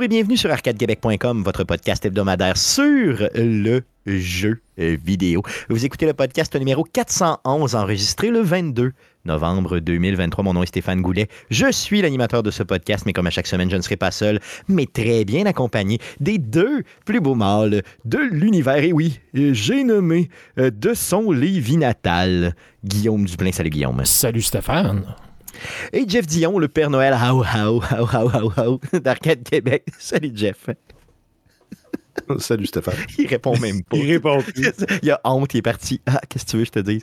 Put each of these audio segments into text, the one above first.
Bonjour et bienvenue sur arcadequebec.com, votre podcast hebdomadaire sur le jeu vidéo. Vous écoutez le podcast numéro 411 enregistré le 22 novembre 2023. Mon nom est Stéphane Goulet. Je suis l'animateur de ce podcast, mais comme à chaque semaine, je ne serai pas seul, mais très bien accompagné des deux plus beaux mâles de l'univers. Et oui, j'ai nommé euh, de son Lévis natal, Guillaume Duplain. Salut Guillaume. Salut Stéphane. Et Jeff Dion, le Père Noël, how, how, how, how, how, d'Arcade Québec. Salut Jeff. Salut Stéphane. Il répond même pas. Il répond plus. il a honte, il est parti. Ah, qu'est-ce que tu veux que je te dise?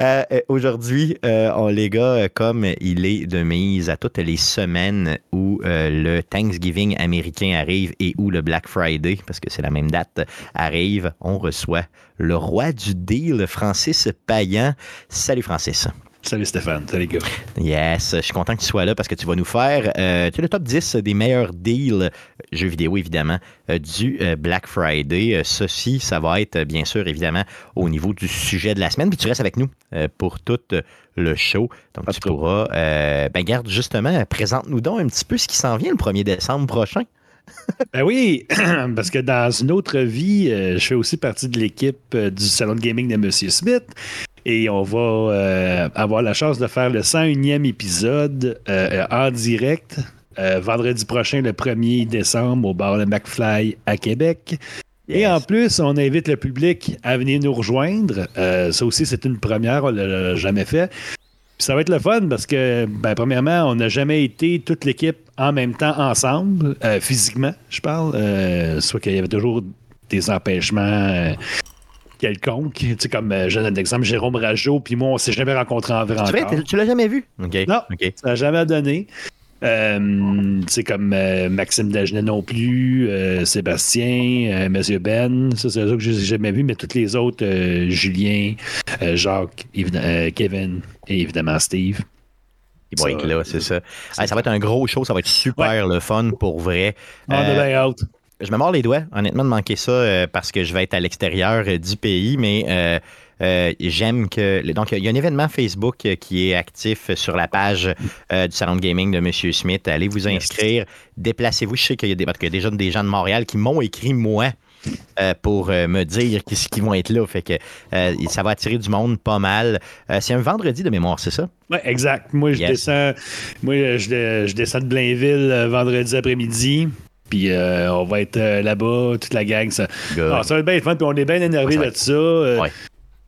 Euh, euh, Aujourd'hui, euh, on, les gars, comme il est de mise à toutes les semaines où euh, le Thanksgiving américain arrive et où le Black Friday, parce que c'est la même date, arrive, on reçoit le roi du deal, Francis Payan. Salut Francis. Salut Stéphane, salut les gars. Yes, je suis content que tu sois là parce que tu vas nous faire euh, le top 10 des meilleurs deals, euh, jeux vidéo évidemment, euh, du euh, Black Friday. Ceci, ça va être bien sûr évidemment au niveau du sujet de la semaine. Puis tu restes avec nous pour tout le show. Donc tu pourras, ben garde justement, présente-nous donc un petit peu ce qui s'en vient le 1er décembre prochain. Ben oui, parce que dans une autre vie, je fais aussi partie de l'équipe du salon de gaming de Monsieur Smith. Et on va euh, avoir la chance de faire le 101e épisode euh, en direct euh, vendredi prochain, le 1er décembre, au bar Le McFly à Québec. Et en plus, on invite le public à venir nous rejoindre. Ça aussi, c'est une première, on ne l'a jamais fait. Puis ça va être le fun parce que, ben, premièrement, on n'a jamais été toute l'équipe en même temps ensemble, physiquement, je parle. Soit qu'il y avait toujours des empêchements quelconques. Tu sais, comme, euh, je donne un exemple, Jérôme Rajo, puis moi, on s'est jamais rencontrés en vrai Tu, fais- tu l'as jamais vu? OK. Non. OK. Ça n'a jamais donné. Euh, c'est comme euh, Maxime Dagenet non plus, euh, Sébastien, euh, Monsieur Ben, ça c'est eux que j'ai jamais vu, mais toutes les autres, euh, Julien, euh, Jacques, euh, Kevin et évidemment Steve. Il va Ça, être là, c'est ça. Hey, ça va être un gros show, ça va être super le fun pour vrai. On Euh, bien hâte. Je me mords les doigts, honnêtement, de manquer ça euh, parce que je vais être à l'extérieur euh, du pays, mais euh, j'aime que. Donc, il y a un événement Facebook qui est actif sur la page du Salon de Gaming de M. Smith. Allez vous inscrire, déplacez-vous. Je sais qu'il y, a des- parce qu'il y a déjà des gens de Montréal qui m'ont écrit, moi. pour me dire qu'ils vont être là. Fait que ça va attirer du monde pas mal. C'est un vendredi de mémoire, c'est ça? Ouais, exact. Moi, je Yes. descends, moi, je, je descends de Blainville vendredi après-midi. Puis euh, on va être euh, là-bas, toute la gang. Ça. Ah, ça va être bien fun, puis on est bien énervé va de ça. euh, Ouais.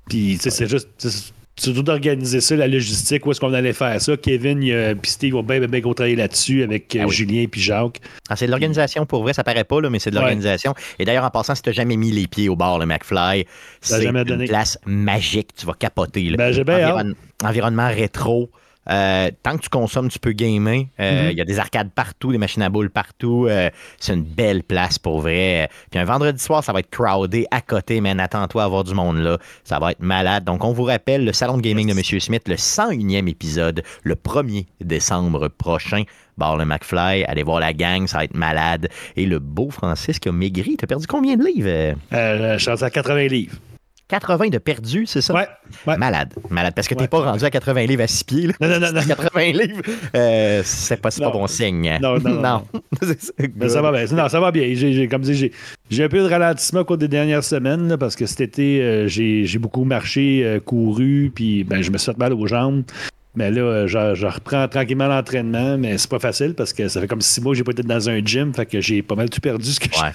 Puis, tu sais, c'est juste. c'est- Surtout d'organiser ça, la logistique, où est-ce qu'on allait faire ça. Kevin et Steve vont bien, bien, bien gros travailler là-dessus avec euh, Ah oui. Julien et Jacques. Ah, c'est de l'organisation pour vrai, ça paraît pas, là, mais c'est de Ouais. l'organisation. Et d'ailleurs, en passant, si tu n'as jamais mis les pieds au bar, le McFly, c'est une place magique. Tu vas capoter. là. Ben, j'ai bien Environ- Environnement rétro. Euh, tant que tu consommes, tu peux gamer. Euh, Il Mhm. y a des arcades partout, des machines à boules partout. Euh, c'est une belle place pour vrai. Puis un vendredi soir, ça va être crowded à côté, mais attends-toi à avoir du monde là. Ça va être malade. Donc, on vous rappelle le salon de gaming de M. Smith, le 101e épisode, le 1er décembre prochain. Bar le McFly, allez voir la gang, ça va être malade. Et le beau Francis qui a maigri, t'as perdu combien de livres? Je suis à 80 livres. 80 de perdu, c'est ça? Ouais. ouais. Malade, malade. Parce que t'es Ouais. pas rendu à 80 livres à 6 pieds. Là. Non, non, non, non. 80 livres, euh, c'est pas, pas bon signe. Non, non, non. Mais ça va bien. Non, ça va bien. J'ai, comme dit, j'ai, j'ai un peu de ralentissement au cours des dernières semaines là, parce que cet été, euh, j'ai, beaucoup marché, euh, couru, puis ben, je me suis fait mal aux jambes. Mais là, je, je reprends tranquillement l'entraînement, mais c'est pas facile parce que ça fait comme six mois que j'ai pas été dans un gym, fait que j'ai pas mal tout perdu ce que Ouais.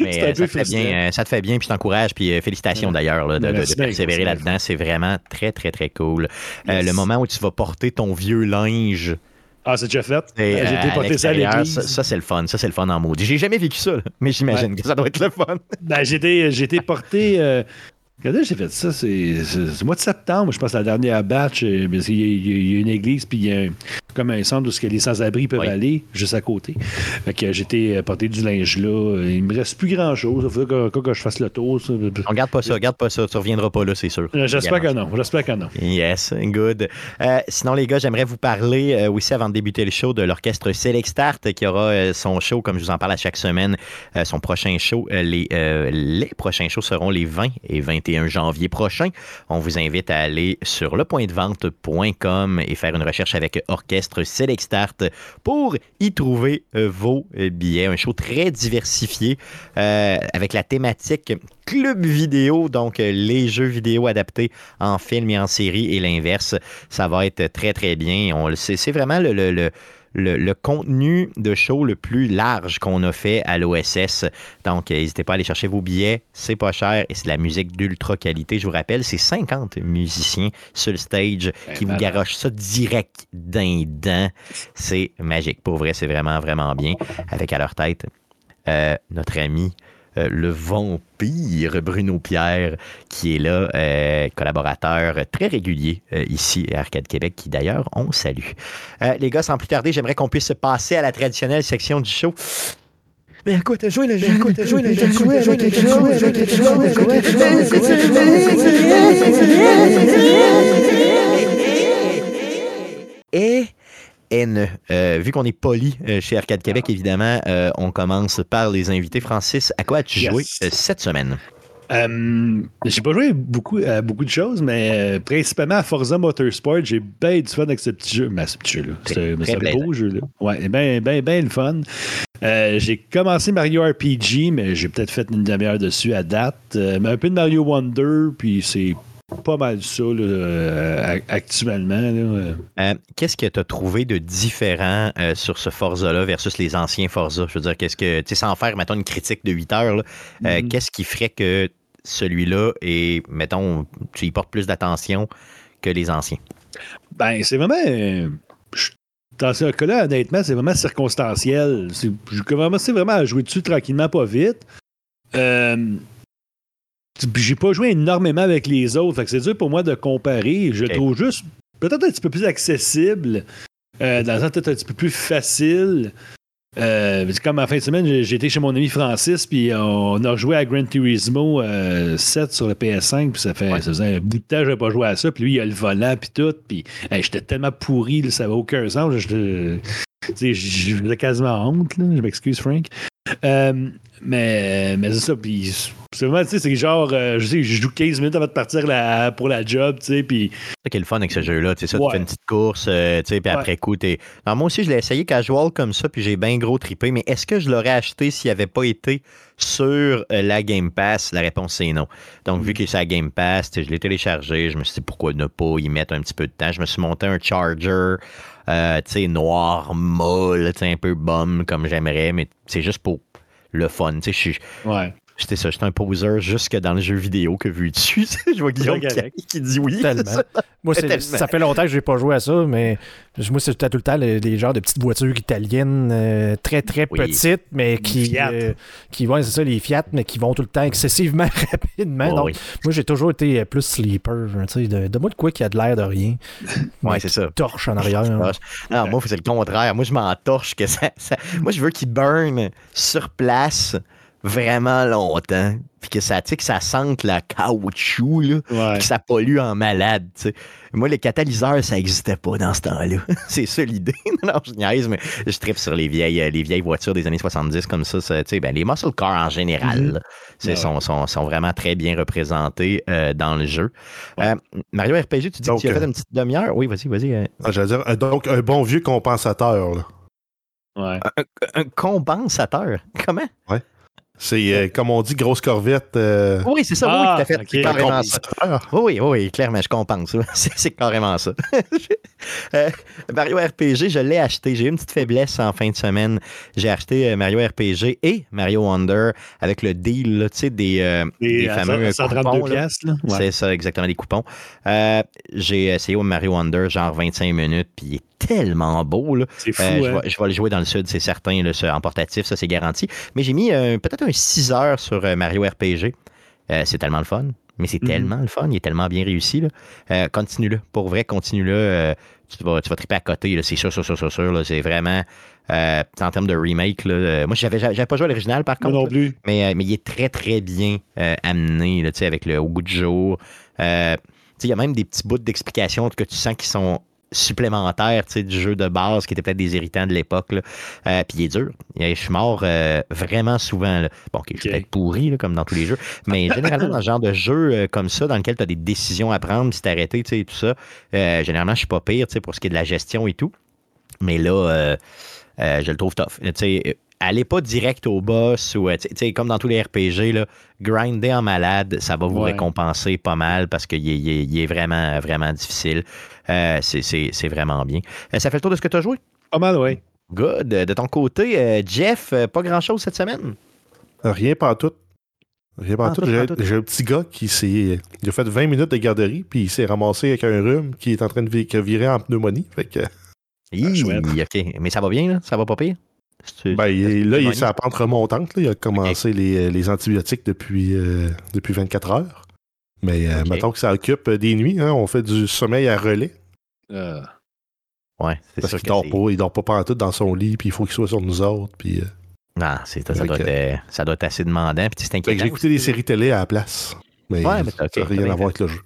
Mais euh, ça, te fait bien, euh, ça te fait bien, puis je t'encourage, puis euh, félicitations Ouais. d'ailleurs de, de- Merci de bien, persévérer là-dedans. C'est vraiment très, très, très cool. Yes. le moment où tu vas porter ton vieux linge. Ah, c'est déjà fait. j'ai porter ça à l'église. Ça, ça, c'est le fun. Ça, c'est le fun en maudit. J'ai jamais vécu ça, là, mais j'imagine que ça doit être le fun. Ben, j'ai été, porté. Que j'ai fait ça? C'est, au mois de septembre, je pense, la dernière batch. parce il y, a- il y a une église, puis il y a un- comme un centre où ce que les sans-abri peuvent Oui. aller, juste à côté. Fait que j'ai été euh, porter du linge là. Il me reste plus grand-chose. Il faudrait que, je fasse le tour. On garde pas ça, garde pas ça. Tu reviendras pas là, c'est sûr. Euh, J'espère que non. J'espère que non. Yes, good. Euh, sinon, les gars, j'aimerais vous parler euh, aussi avant de débuter le show de l'orchestre Select Start qui aura euh, son show, comme je vous en parle à chaque semaine, son prochain show. les, les prochains shows seront les 20 et 21 janvier prochains. On vous invite à aller sur lepointdevente.com et faire une recherche avec Orchestre Select Start pour y trouver vos billets. Un show très diversifié avec la thématique club vidéo, donc les jeux vidéo adaptés en film et en série et l'inverse. Ça va être très, très bien. On le sait. C'est vraiment le le, contenu de show le plus large qu'on a fait à l'OSS. Donc, n'hésitez pas à aller chercher vos billets. C'est pas cher et c'est de la musique d'ultra qualité. Je vous rappelle, c'est 50 musiciens sur le stage ben, qui vous garochent ça direct d'un dent. C'est magique. Pour vrai, c'est vraiment, vraiment bien. Avec à leur tête euh, notre ami euh, le vampire Bruno Pierre, qui est là, euh, collaborateur très régulier euh, ici à Arcade Québec, qui d'ailleurs, on salue. les gars, sans plus tarder, j'aimerais qu'on puisse passer à la traditionnelle section du show. Mais à quoi t'as joué le jeu? À quoi t'as joué le jeu? Et Euh, vu qu'on est poli euh, chez Arcade Québec, évidemment, euh, on commence par les invités. Francis, à quoi as-tu joué cette semaine? j'ai pas joué beaucoup à beaucoup de choses, mais principalement à Forza Motorsport, j'ai bien du fun avec ce petit jeu. Mais ce petit jeu-là. C'est un beau jeu-là. Ouais, bien, bien, bien le fun. j'ai commencé Mario RPG, mais j'ai peut-être fait une demi-heure dessus à date. mais un peu de Mario Wonder, puis c'est pas mal ça euh, actuellement. Euh, qu'est-ce que tu as trouvé de différent euh, sur ce Forza-là versus les anciens Forza? Je veux dire, qu'est-ce que, tu sais, sans faire, mettons, une critique de 8 heures, mm-hmm. qu'est-ce qui ferait que celui-là est, mettons, tu y portes plus d'attention que les anciens? Ben, c'est vraiment. Dans ce cas-là, honnêtement, c'est vraiment circonstanciel. J'ai commencé vraiment à jouer dessus tranquillement, pas vite. Euh, j'ai pas joué énormément avec les autres. Fait que c'est dur pour moi de comparer. Je trouve juste peut-être un petit peu plus accessible. Euh, dans le sens peut-être un petit peu plus facile. Euh, comme en fin de semaine, j'ai été chez mon ami Francis, puis on a joué à Gran Turismo 7 euh, sur le PS5, puis ça, fait, ça faisait un bout de temps que je pas joué à ça, puis lui, il a le volant, puis tout, puis j'étais tellement pourri, ça n'avait aucun sens. J'ai quasiment honte, là, je m'excuse, Frank. Euh, mais mais c'est ça, puis c'est vraiment, tu sais, c'est genre, euh, je sais, je joue 15 minutes avant de partir pour la job, tu sais, puis... C'est qui est le fun avec ce jeu-là, tu sais, ça, tu fais une petite course, euh, tu sais, puis après coup, t'es... moi aussi, je l'ai essayé casual comme ça, puis j'ai bien gros tripé, mais est-ce que je l'aurais acheté s'il n'avait pas été sur la Game Pass? La réponse, c'est non. Donc, vu mm. qu'il est sur la Game Pass, je l'ai téléchargé, je me suis dit, pourquoi ne pas y mettre un petit peu de temps? Je me suis monté un charger, euh, tu sais, noir, molle, tu sais, un peu bum comme j'aimerais, mais c'est juste pour le fun. Tu sais, je suis. Ouais. J'étais ça, j'étais un poseur jusque dans le jeu vidéo que vu dessus. je vois Guillaume qui, qui, dit oui. moi, ça fait longtemps que je n'ai pas joué à ça, mais moi, c'était tout le temps les, genres de petites voitures italiennes euh, très, très petites, mais qui, euh, qui vont, c'est ça, les Fiat, mais qui vont tout le temps excessivement rapidement. Donc, moi, j'ai toujours été euh, plus sleeper. Tu sais, de, de, moi, de quoi qui a de l'air de rien. Oui, c'est ça. Torche en arrière. Non, moi, c'est le contraire. Moi, je m'en torche que ça, Moi, je veux qu'il burn sur place vraiment longtemps, puis que ça, que ça sente la caoutchouc, là, que ça pollue en malade. Moi, les catalyseurs, ça n'existait pas dans ce temps-là. c'est ça l'idée. non, je niaise, mais je tripe sur les vieilles, euh, les vieilles voitures des années 70 comme ça. ben, les muscle cars en général mm-hmm. sont, sont, sont, vraiment très bien représentés euh, dans le jeu. Euh, Mario RPG, tu dis que tu as fait une petite demi-heure? Oui, vas-y, vas-y. Ah, dire, donc un bon vieux compensateur. Là. Ouais. un, compensateur? Comment? Ouais. C'est, euh, comme on dit, grosse corvette. Euh, oui, c'est ça, oui, tout à fait. C'est carrément ça. Oui, oui, clairement, je compense. c'est, carrément ça. Euh, Mario RPG, je l'ai acheté. J'ai eu une petite faiblesse en fin de semaine. J'ai acheté Mario RPG et Mario Wonder avec le deal tu sais, des, des fameux coupons. C'est ça, exactement, les coupons. j'ai essayé au Mario Wonder, genre 25 minutes, puis il est tellement beau. C'est fou. Euh, hein? je, vais, le jouer dans le sud, c'est certain, en portatif, ça c'est garanti. Mais j'ai mis euh, peut-être un 6 heures sur euh, Mario RPG. c'est tellement le fun. Mais c'est mhm. tellement le fun, il est tellement bien réussi. continue-le. Pour vrai, continue-le. tu, vas, tu vas triper à côté, c'est sûr, sûr, sûr, sûr, sûr. C'est vraiment. en termes de remake, moi, j'avais, j'avais pas joué à l'original par contre. non plus. mais, mais il est très, très bien amené avec le au goût du jour. il y a même des petits bouts d'explication que tu sens qui sont supplémentaire du jeu de base qui était peut-être des irritants de l'époque. Euh, puis il est dur. Je suis mort euh, vraiment souvent. Bon, je suis peut-être pourri, comme dans tous les jeux. Mais généralement, dans ce genre de jeu euh, comme ça, dans lequel tu as des décisions à prendre, si t'arrêter, et tout ça, généralement, je suis pas pire pour ce qui est de la gestion et tout. Mais là, je le trouve tough. Tu sais, allez pas direct au boss ou comme dans tous les RPG, là, grinder en malade, ça va vous récompenser pas mal parce qu'il est, vraiment, vraiment difficile. c'est vraiment bien. ça fait le tour de ce que tu as joué? Pas mal, oui. Good. De ton côté, Jeff, pas grand-chose cette semaine? Rien pas tout. J'ai un petit gars qui s'est. Il a fait 20 minutes de garderie, puis il s'est ramassé avec un rhume qui est en train de virer en pneumonie. Fait que. Ah, Mais ça va bien, là? Ça va pas pire? Ben, là, il est sur la pente remontante. Il a commencé les, antibiotiques depuis, euh, depuis 24 heures. Mais euh, mettons que ça occupe des nuits. Hein, on fait du sommeil à relais. Euh. Ouais, c'est Parce qu'il dort pas, il dort pas tout dans son lit, puis il faut qu'il soit sur nous autres. Puis, non, c'est, ça, doit être, ça doit être assez demandant. Puis c'est J'ai écouté des séries télé à la place. Mais, ouais, mais ça n'a rien à voir avec le jeu.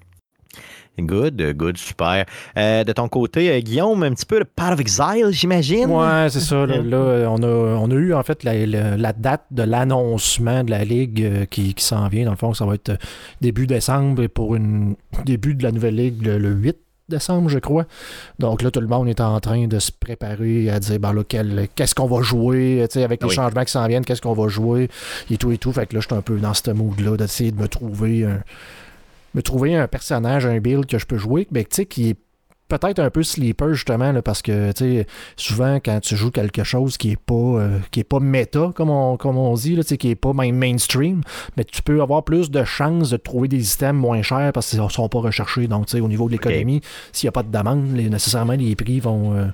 Good, good, super. Euh, de ton côté, euh, Guillaume, un petit peu le Part of Exile, j'imagine? Ouais, c'est ça. Là, on, a, on, a, eu en fait la, date de l'annoncement de la Ligue euh, qui, qui s'en vient. Dans le fond, ça va être début décembre pour une début de la nouvelle Ligue le, le 8 décembre, je crois. Donc là, tout le monde est en train de se préparer à dire, ben là, qu'est-ce qu'on va jouer, avec les changements qui s'en viennent, qu'est-ce qu'on va jouer, et tout et tout. Fait que là, je suis un peu dans ce mood-là d'essayer de me trouver un, me trouver un personnage, un build que je peux jouer, mais qui est peut-être un peu sleeper justement là, parce que souvent quand tu joues quelque chose qui est pas euh, qui est pas méta comme on, comme on dit là, qui est pas mainstream mais tu peux avoir plus de chances de trouver des items moins chers parce qu'ils ne sont pas recherchés. Donc au niveau de l'économie s'il n'y a pas de demande nécessairement les prix euh,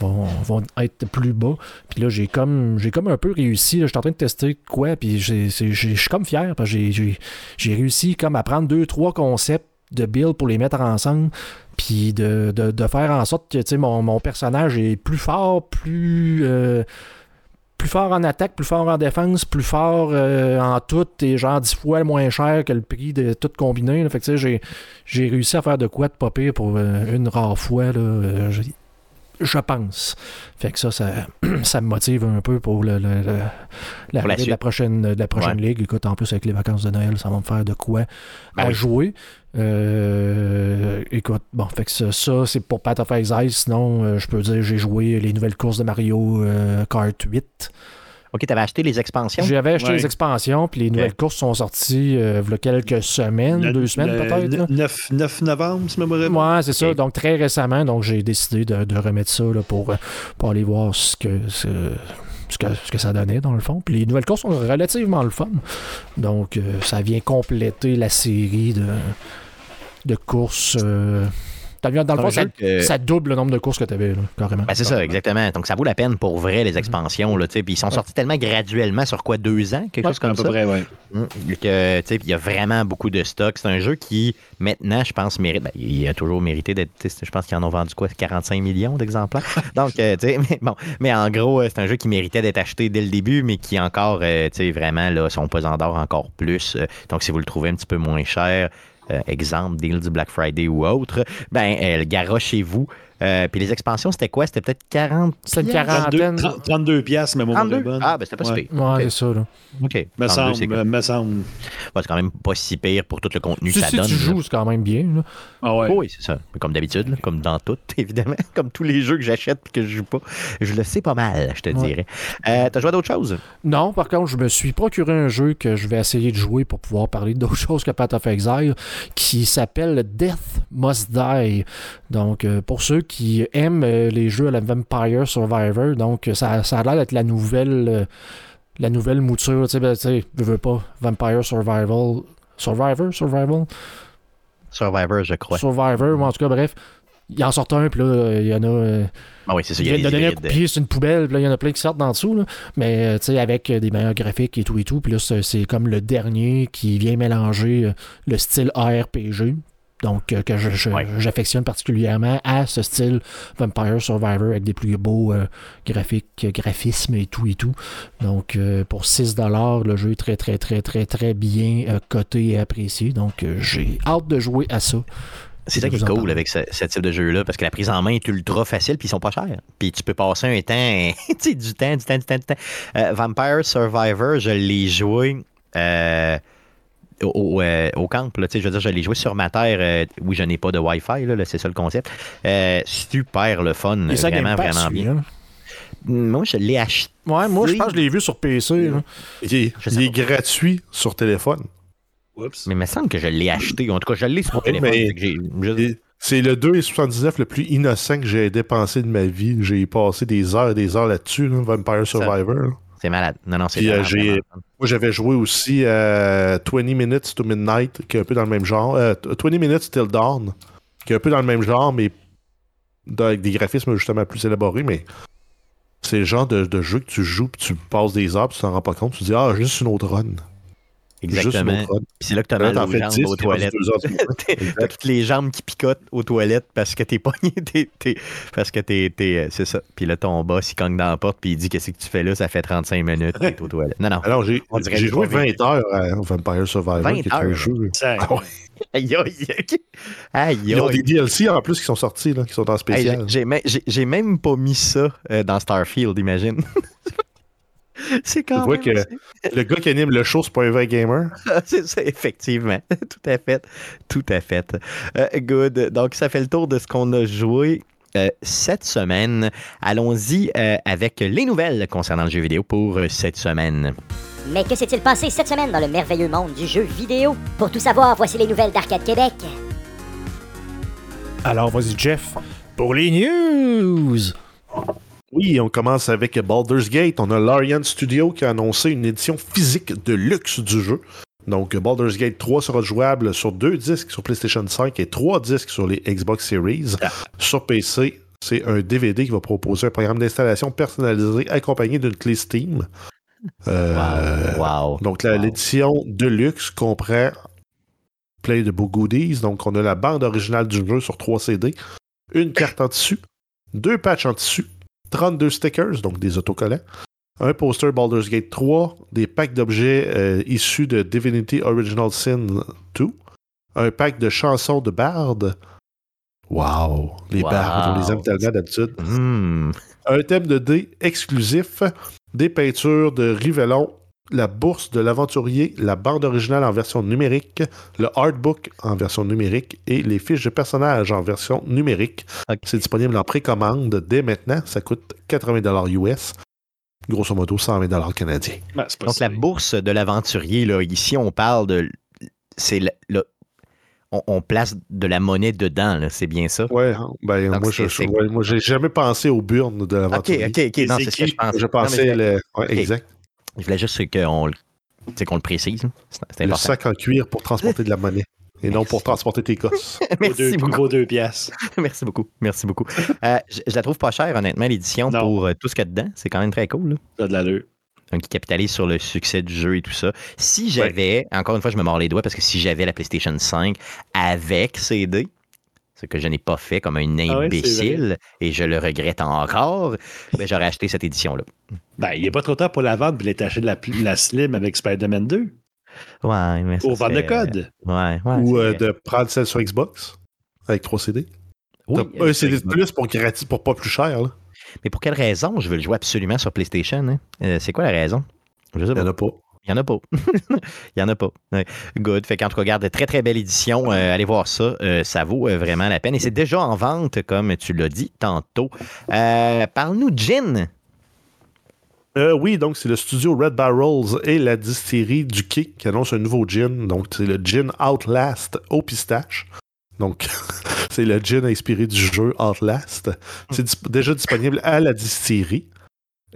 vont être plus bas. Puis là, j'ai comme comme un peu réussi. Je suis en train de tester quoi, puis je suis comme fier j'ai réussi comme à prendre deux, trois concepts de build pour les mettre ensemble, puis de, faire en sorte que mon, mon personnage est plus fort, plus, euh, plus fort en attaque, plus fort en défense, plus fort euh, en tout, et genre 10 fois moins cher que le prix de tout combiné. Fait que j'ai, j'ai réussi à faire de quoi de pas pire pour euh, une rare fois. Là, je pense. Fait que ça, ça, me motive un peu pour le, la, de la prochaine, de la prochaine ligue. Écoute, en plus, avec les vacances de Noël, ça va me faire de quoi ben à jouer. Euh, écoute, bon, fait que ça, c'est pour Path of Exile. Sinon, euh, je peux dire, j'ai joué les nouvelles courses de Mario euh, Kart 8. OK, tu avais acheté les expansions? J'avais acheté les expansions, puis les nouvelles courses sont sorties il y a quelques semaines, deux semaines peut-être. 9, novembre, si me Ouais, c'est ça. Donc très récemment, donc j'ai décidé de, remettre ça là, pour, pour aller voir ce que, ce, que, ce que ça donnait dans le fond. Puis les nouvelles courses sont relativement le fun. Donc ça vient compléter la série de de courses. Euh, dans le fond, ça, double le nombre de courses que tu avais, carrément. Ben, c'est ça, exactement. Donc, ça vaut la peine pour vrai, les expansions. Là, puis ils sont sortis tellement graduellement sur quoi, deux ans, quelque chose comme ça? Vrai, ouais. Hum, il y a vraiment beaucoup de stocks. C'est un jeu qui, maintenant, je pense, mérite. Ben, il a toujours mérité d'être. Je pense qu'ils en ont vendu quoi, 45 millions d'exemplaires. Donc, euh, tu sais, mais bon. Mais en gros, euh, c'est un jeu qui méritait d'être acheté dès le début, mais qui encore, tu sais, vraiment, là, son pesant d'or encore plus. Donc, si vous le trouvez un petit peu moins cher, euh, exemple, deal du Black Friday ou autre, ben, elle garoche chez vous. Euh, puis les expansions, c'était quoi? C'était peut-être 40 C'était une quarantaine. 32 piastres, mais mon 32? Ah, ben c'était pas si pire. Ouais, c'est ça, là. OK. Me semble, me semble. c'est quand même pas si pire pour tout le contenu que ça si donne. Si tu joues, c'est quand même bien, là. Ah ouais. oui, c'est ça. Comme d'habitude, comme dans tout, évidemment. Comme tous les jeux que j'achète et que je joue pas. Je le sais pas mal, je te dirais. Euh, T'as joué à d'autres choses? Non, par contre, je me suis procuré un jeu que je vais essayer de jouer pour pouvoir parler d'autres choses que Path of Exile, qui s'appelle Death Must Die. Donc, euh, pour ceux qui aiment euh, les jeux à la Vampire Survivor, donc ça, ça a l'air d'être la nouvelle, euh, la nouvelle mouture. Tu sais, ben, je veux pas Vampire Survival. Survivor Survival? Survivor, je crois. Survivor, ou en tout cas, bref. Il en sort un, puis là, il y en a. Ah oui, c'est ça. Il vient de donner un coup de pied sur une poubelle, puis là, il y en a plein qui sortent en dessous. Là. Mais, tu sais, avec des meilleurs graphiques et tout et tout. Puis là, c'est comme le dernier qui vient mélanger le style ARPG, donc euh, que j'affectionne particulièrement à ce style Vampire Survivor avec des plus beaux euh, graphiques, graphismes et tout et tout. Donc euh, pour 6 le jeu est très très très très très bien coté et apprécié. Donc j'ai hâte de jouer à ça. C'est ça qui est cool avec ce, type de jeu-là, parce que la prise en main est ultra facile, puis ils sont pas chers. Puis tu peux passer un temps, tu sais, du temps, du temps, du temps, du temps. Vampire Survivor, je l'ai joué au, au, camp. Là, je veux dire, je l'ai joué sur ma terre. oui, je n'ai pas de Wi-Fi, là, c'est ça le concept. super le fun. vraiment, vraiment bien. Hein? Moi, je l'ai acheté. Ouais, moi, je pense que je l'ai vu sur PC. Il, est, gratuit sur téléphone. Oups. Mais il me semble que je l'ai acheté. En tout cas, je l'ai sur téléphone. C'est le 2,79 le plus innocent que j'ai dépensé de ma vie. J'ai passé des heures et des heures là-dessus, Vampire Survivor. C'est malade. Non, non, c'est euh, Moi, j'avais joué aussi à 20 Minutes to Midnight, qui est un peu dans le même genre. 20 euh, Minutes Till Dawn, qui est un peu dans le même genre, mais avec des graphismes justement plus élaborés, mais c'est le genre de, jeu que tu joues, puis tu passes des heures, puis tu t'en rends pas compte, tu te dis, ah, juste une autre run. Exactement. C'est là que tu as mal aux jambes aux toilettes. T'as toutes les jambes qui picotent aux toilettes parce que t'es pogné. parce que t'es. Euh, c'est ça. Puis là, ton boss, il cogne dans la porte puis il dit Qu'est-ce que tu fais là? Ça fait 35 minutes. T'es aux toilettes. Non, non. Alors, j'ai joué 20 heures à Vampire Survivor, 20 qui est un jeu. Ah aïe, aïe, aïe. Ils ont des DLC en plus qui sont sortis, là, qui sont en spécial. J'ai même pas mis ça euh, dans Starfield, imagine. C'est quand même. que le gars qui anime le show, c'est pas un vrai gamer. c'est ça, effectivement. Tout à fait. Tout à fait. Euh, good. Donc, ça fait le tour de ce qu'on a joué. Euh, cette semaine. Allons-y euh, avec les nouvelles concernant le jeu vidéo pour cette semaine. Mais que s'est-il passé cette semaine dans le merveilleux monde du jeu vidéo? Pour tout savoir, voici les nouvelles d'Arcade Québec. Alors, vas-y, Jeff, pour les news. Oui, on commence avec Baldur's Gate. On a Larian Studio qui a annoncé une édition physique de luxe du jeu. Donc, Baldur's Gate 3 sera jouable sur deux disques sur PlayStation 5 et trois disques sur les Xbox Series. Ah. Sur PC, c'est un DVD qui va proposer un programme d'installation personnalisé accompagné d'une clé Steam. Euh, wow. Donc, l'édition de luxe comprend plein de beaux goodies. Donc, on a la bande originale du jeu sur trois CD, une carte en tissu, deux patchs en tissu, 32 stickers, donc des autocollants, un poster Baldur's Gate 3, des packs d'objets euh, issus de Divinity Original Sin 2, un pack de chansons de Bard. Wow! Les bards, on les aime tellement d'habitude. Hmm. Un thème de dés exclusif, des peintures de Rivellon la bourse de l'aventurier, la bande originale en version numérique, le artbook en version numérique et les fiches de personnages en version numérique. C'est disponible en précommande dès maintenant. Ça coûte 80 US. Grosso modo, 120 canadiens. Ben, Donc, la bourse de l'aventurier, ici, on parle de. C'est le, on, place de la monnaie dedans, c'est bien ça? Ouais, ben, moi, je, moi, j'ai jamais pensé aux burnes de l'aventurier. Ok, ok, ok. Non, c'est ce que je pense. Je pensais. le... exact. Je voulais juste qu'on qu'on le précise. C'est le sac en cuir pour transporter de la monnaie. Et non pour transporter tes cosses. Merci beaucoup. Gros deux pièces. Merci beaucoup. Merci beaucoup. Euh, je, la trouve pas chère, honnêtement, l'édition, pour euh, tout ce qu'il y a dedans. C'est quand même très cool. Ça de l'allure. qui capitalise sur le succès du jeu et tout ça. Si j'avais, encore une fois, je me mords les doigts parce que si j'avais la PlayStation 5 avec CD, ce que je n'ai pas fait comme un ah imbécile, et je le regrette encore, ben, j'aurais acheté cette édition-là. Ben, il n'est pas trop tard pour la vendre, puis il de la, la Slim avec Spider-Man 2. Ouais, mais Pour vendre le code. Ouais, ouais, Ou euh, de prendre celle sur Xbox avec 3 CD. Oui, un CD de plus pour, pour pas plus cher. Là. Mais pour quelle raison je veux le jouer absolument sur PlayStation? Hein? Euh, c'est quoi la raison? Je sais pas. Il n'y en a pas. Il n'y en a pas. Il n'y en a pas. Good. Fait qu'en tout cas, regarde, très très belle édition. Euh, allez voir ça. Euh, ça vaut euh, vraiment la peine. Et c'est déjà en vente, comme tu l'as dit tantôt. Parle-nous de Gin. oui, donc c'est le studio Red Barrels et la distillerie du Quai qui annonce un nouveau gin. Donc c'est le gin Outlast au pistache. Donc c'est le gin inspiré du jeu Outlast. C'est déjà disponible à la distillerie.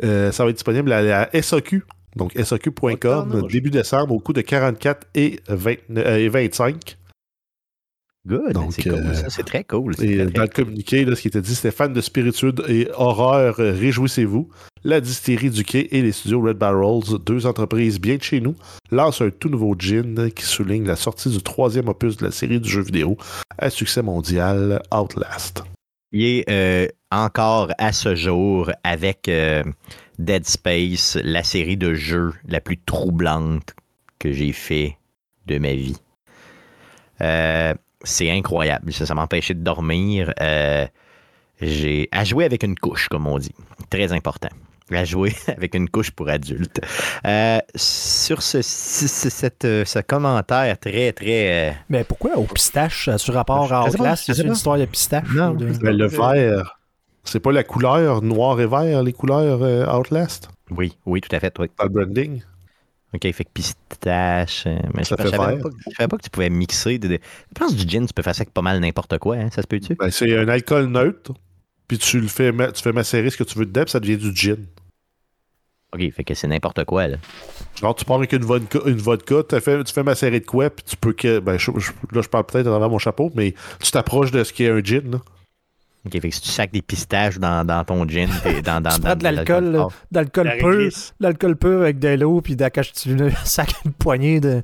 ça va être disponible à la SAQ donc, SAQ.com, début décembre, au coût de 44 et, 25. Euh, Good, c'est euh, c'est très cool. Et dans le communiqué, là, ce qui était dit, c'était fan de spiritude et horreur, euh, réjouissez-vous. La distillerie du quai et les studios Red Barrels, deux entreprises bien de chez nous, lancent un tout nouveau gin qui souligne la sortie du troisième opus de la série du jeu vidéo à succès mondial Outlast. Il est encore à ce jour avec Dead Space, la série de jeux la plus troublante que j'ai fait de ma vie. Euh, c'est incroyable. Ça, m'a empêché de dormir. Euh, j'ai à jouer avec une couche, comme on dit. Très important. à jouer avec une couche pour adultes. Euh, sur ce, ce, ce- cette, ce commentaire très, très. Mais pourquoi au pistache, sur rapport à Outlast, c'est une histoire de pistache? Non, de- le vert, c'est pas la couleur noir et vert, les couleurs euh, Outlast, Oui, oui, tout à fait. Oui. dans le branding? OK, fait que pistache. euh, mais Ça je, fait je savais pas, que- je savais pas que tu pouvais mixer. des- des- Je pense que du gin, tu peux faire ça avec pas mal n'importe quoi. Hein, ça se peut-tu? Ben, c'est un alcool neutre, puis tu le fais, tu fais macérer ce que tu veux dedans, puis ça devient du gin. OK, fait que c'est n'importe quoi. Là. Genre, tu pars avec une vodka, une vodka tu, fais, tu fais macérer de quoi, puis tu peux que. Ben, je- là, je parle peut-être à travers mon chapeau, mais tu t'approches de ce qui est un gin. Là. OK, fait que si tu sacs des pistaches dans, dans ton gin, t'es dans, dans, Tu dans prends de l'alcool, pur, réglisse. de l'alcool pur avec de l'eau, puis d'acache tu le sac une poignée de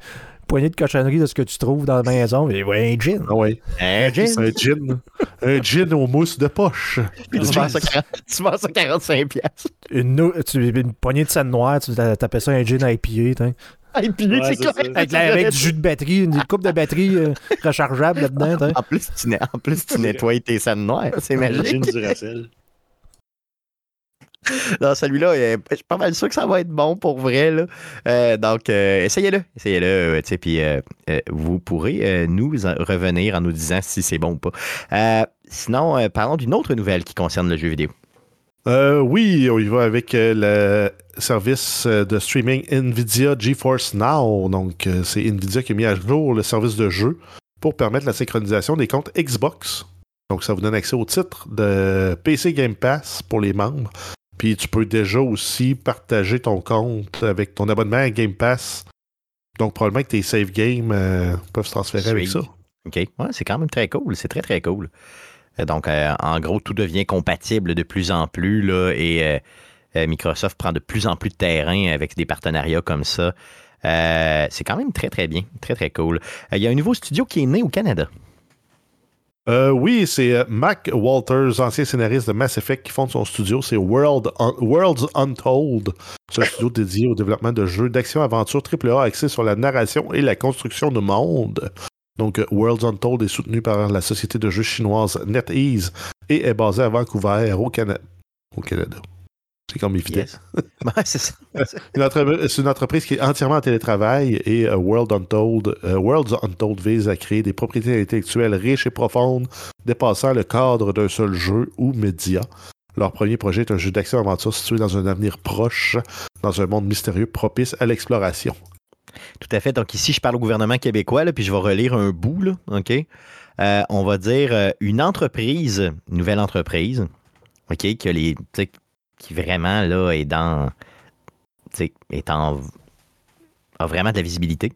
poignée de cochonneries de ce que tu trouves dans la maison, et ouais, un gin. Ah ouais. Un gin? Un gin. un gin au mousse de poche. Puis tu vends ça 40 tu vends ça 45 piastres. Une, poignée de scène noire, tu t'a- t'appelles ça un gin IPA, t'in. Et puis, Ouais, c'est avec, la- avec du jus de batterie, une coupe de batterie euh, rechargeable là-dedans. En plus, tu, en plus, tu nettoies tes scènes noires. C'est magique. Non, celui-là, euh, je suis pas mal sûr que ça va être bon pour vrai. Là. Euh, donc, euh, essayez-le. Essayez-le. tu sais, puis euh, euh, vous pourrez euh, nous en- revenir en nous disant si c'est bon ou pas. Euh, sinon, euh, parlons d'une autre nouvelle qui concerne le jeu vidéo. Euh, oui, on y va avec euh, le service euh, de streaming NVIDIA GeForce Now. Donc, euh, c'est NVIDIA qui a mis à jour le service de jeu pour permettre la synchronisation des comptes Xbox. Donc, ça vous donne accès au titre de PC Game Pass pour les membres. Puis, tu peux déjà aussi partager ton compte avec ton abonnement à Game Pass. Donc, probablement que tes save games euh, peuvent se transférer avec ça. OK. Ouais, c'est quand même très cool. C'est très, très cool. Euh, Donc, euh, en gros, tout devient compatible de plus en plus là, et euh, Microsoft prend de plus en plus de terrain avec des partenariats comme ça. C'est quand même très, très bien. Très, très cool. Il y a un nouveau studio qui est né au Canada. Oui, c'est Mac Walters, ancien scénariste de Mass Effect, qui fonde son studio. C'est World Worlds Untold. C'est un studio dédié au développement de jeux d'action-aventure AAA axés sur la narration et la construction de monde. Donc, euh, Worlds Untold est soutenu par la société de jeux chinoise NetEase et est basé à Vancouver, au, Cana- au Canada. C'est comme évident. Yes. Ouais, c'est ça. Une entre- C'est une entreprise qui est entièrement en télétravail et euh, World Untold, euh, Worlds Untold vise à créer des propriétés intellectuelles riches et profondes, dépassant le cadre d'un seul jeu ou média. Leur premier projet est un jeu d'action-aventure situé dans un avenir proche, dans un monde mystérieux propice à l'exploration. Tout à fait. Donc ici, je parle au gouvernement québécois, puis je vais relire un bout, OK? Euh, on va dire euh, une entreprise, une nouvelle entreprise, OK, qui, a les, qui vraiment là, est dans. Est en, a vraiment de la visibilité.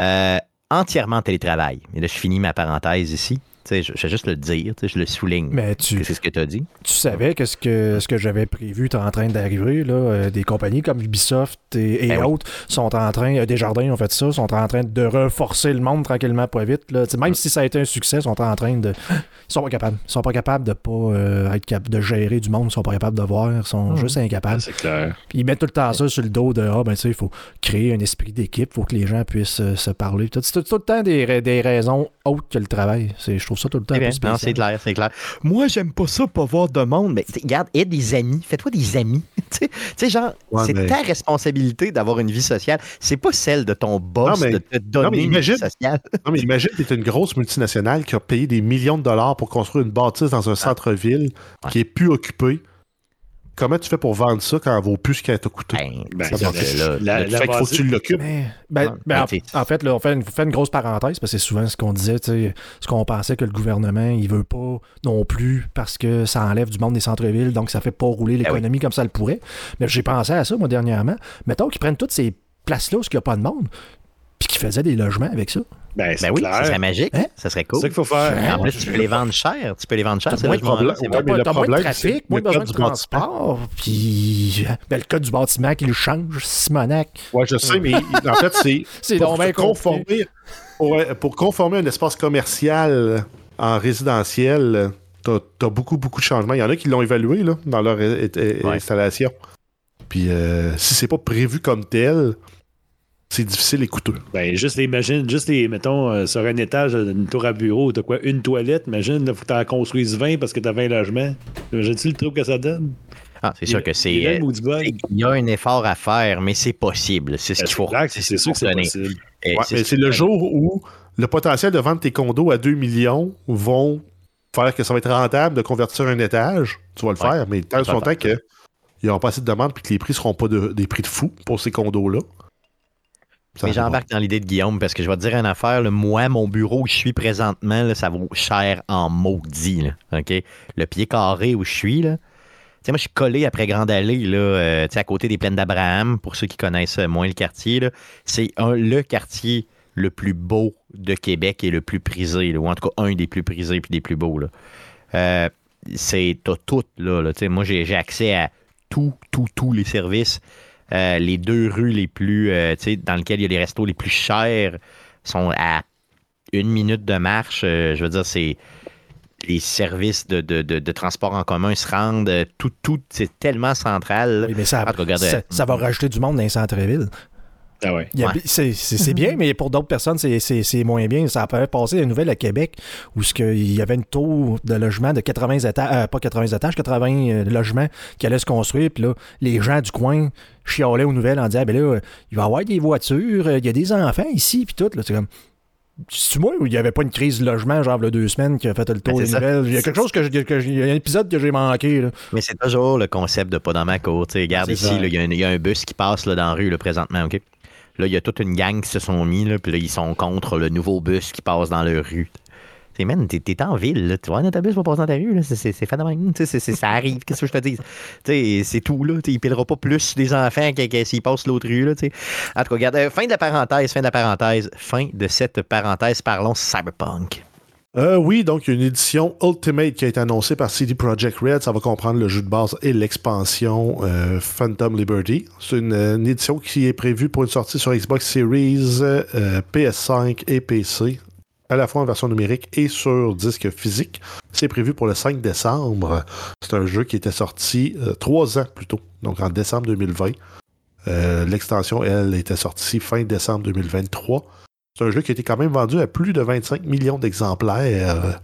Euh, entièrement en télétravail. Et là, je finis ma parenthèse ici. Tu sais, je, je vais juste le dire, tu sais, je le souligne. Mais tu, C'est ce que tu as dit. tu savais que ce que, ce que j'avais prévu est en train d'arriver. là, euh, des compagnies comme Ubisoft et, et Ben oui. autres sont en train, euh, Desjardins ont fait ça, sont en train de reforcer le monde tranquillement, pas vite. Là. Tu sais, Même si ça a été un succès, ils sont en train de. Ils sont pas capables. Ils sont pas capables de pas euh, être cap- de gérer du monde, ils sont pas capables de voir, ils sont Mhm. juste incapables. C'est clair. Puis ils mettent tout le temps ça sur le dos de Ah, ben, tu sais, il faut créer un esprit d'équipe, il faut que les gens puissent euh, se parler. Tout- C'est tout, tout le temps des, des raisons autres que le travail. C'est- Je trouve ça tout le temps Eh un bien, peu spécial. non, c'est clair, c'est clair. Moi, j'aime pas ça, pas voir de monde. Mais regarde, aie des amis. Fais-toi des amis. tu sais- genre, Ouais, c'est mais- ta responsabilité d'avoir une vie sociale. C'est pas celle de ton boss Non, mais- de te donner mais une imagine- vie sociale. Non, mais imagine que tu es une grosse multinationale qui a payé des millions de dollars pour construire une bâtisse dans un centre-ville Ouais. qui est plus occupé. Comment tu fais pour vendre ça quand elle vaut plus ce qu'elle t'a coûté? Ben, Ben, ça là, La- la fait qu'il faut que tu l'occupes. Mais, ben, Ah, ben, ben, en, fait, là, on fait, une, fait une grosse parenthèse parce que c'est souvent ce qu'on disait, ce qu'on pensait que le gouvernement, il veut pas non plus parce que ça enlève du monde des centres-villes, donc ça fait pas rouler Ben l'économie comme ça le pourrait. Mais j'ai pensé à ça, moi, dernièrement. Mettons qu'ils prennent toutes ces places-là où il n'y a pas de monde, puis qu'ils faisaient des logements avec ça. Ben, c'est Ben oui, ça serait magique. Hein? Ça serait C'est cool. ça qu'il faut faire. En plus, tu peux les vendre cher. Tu peux les vendre cher. T'as ces moins de problème. c'est Ouais, le de trafic, c'est moins le besoin code de du bâtiment. transport, puis ben, le code du bâtiment qui le change, Simonac. Ouais, je sais, mais en fait, c'est C'est pour se conformer, pour, pour conformer un espace commercial en résidentiel. T'as as beaucoup, beaucoup de changements. Il y en a qui l'ont évalué là, dans leur Ouais. installation. Puis euh, si c'est pas prévu comme tel, c'est difficile et coûteux. Ben, juste les imagine, juste les, mettons, euh, sur un étage, une tour à bureau, t'as quoi, une toilette, imagine, il faut que t'en construises 20 parce que t'as 20 logements. Imagine-tu le trouble que ça donne? Ah, c'est sûr que c'est. Il y a euh. Il y a un effort à faire, mais c'est possible. C'est ce Euh, qu'il faut. C'est sûr que c'est possible. Ouais, c'est mais le jour où le potentiel de vendre tes condos à 2 millions vont faire que ça va être rentable de convertir un étage. Tu vas le Ouais. faire, mais tant Ça soit va longtemps qu'il n'y aura pas assez de demandes et que les prix ne seront pas de- des prix de fou pour ces condos-là. Ça Mais arrivera. j'embarque dans l'idée de Guillaume parce que je vais te dire une affaire. là, moi, mon bureau où je suis présentement, là, ça vaut cher en maudit. là? Le pied carré où je suis, là. Moi, je suis collé après Grande Allée, là, euh, à côté des plaines d'Abraham, pour ceux qui connaissent euh, moins le quartier. C'est le quartier le plus beau de Québec et le plus prisé, là, ou en tout cas un des plus prisés et des plus beaux. Là. Euh, c'est t'as tout là. là, moi, j'ai j'ai accès à tout, tout, tous les services. Euh, les deux rues les plus, euh, tu sais, dans lesquelles il y a les restos les plus chers sont à une minute de marche. Euh, je veux dire, c'est les services de, de- de- de transport en commun se rendent. Tout, tout, c'est tellement central. Oui, mais ça, ça, ça va rajouter du monde dans les centres-ville. Ah ouais. Ouais. C'est bien, mais pour d'autres personnes, c'est- moins bien. Ça a passé une nouvelle à Québec où ce il y avait une tour de logement de 80 étages, pas 80 étages, 80 euh, logements qui allaient se construire. Puis là, les gens du coin chialaient aux nouvelles en disant, ben là, il va y avoir des voitures, euh, il y a des enfants ici, puis tout. là. C'est comme. C'est moi ou il n'y avait pas une crise de logement, genre, il y a deux semaines, qui a fait le tour Ben, des nouvelles? Il y a quelque chose que, je- que je- il y a un épisode que j'ai manqué. Là. Mais c'est toujours le concept de pas dans ma cour. tu sais. Regarde ici, il y, a un- il y a un bus qui passe là, dans la rue là, présentement. OK? Là, il y a toute une gang qui se sont mis, là, puis là, ils sont contre le nouveau bus qui passe dans leur rue. Tu sais, man, t'es, t'es en ville, là. tu vois, un autobus va passer dans ta rue, là? C'est, c'est, phénomène. C'est- c'est- ça arrive, qu'est-ce que je te dis? Tu sais, c'est tout, là. Il pilera pas plus des enfants que, que s'ils passent l'autre rue, là. En tout cas, regarde, euh, fin de la parenthèse, fin de la parenthèse, fin de cette parenthèse, parlons cyberpunk. Euh, oui, donc une édition Ultimate qui a été annoncée par CD Projekt Red. Ça va comprendre le jeu de base et l'expansion euh, Phantom Liberty. C'est une, édition qui est prévue pour une sortie sur Xbox Series, euh, PS5 et PC, à la fois en version numérique et sur disque physique. C'est prévu pour le 5 décembre. C'est un jeu qui était sorti trois ans plus tôt, donc en décembre 2020. Euh, L'extension, elle, était sortie fin décembre 2023. C'est un jeu qui a été quand même vendu à plus de 25 millions d'exemplaires.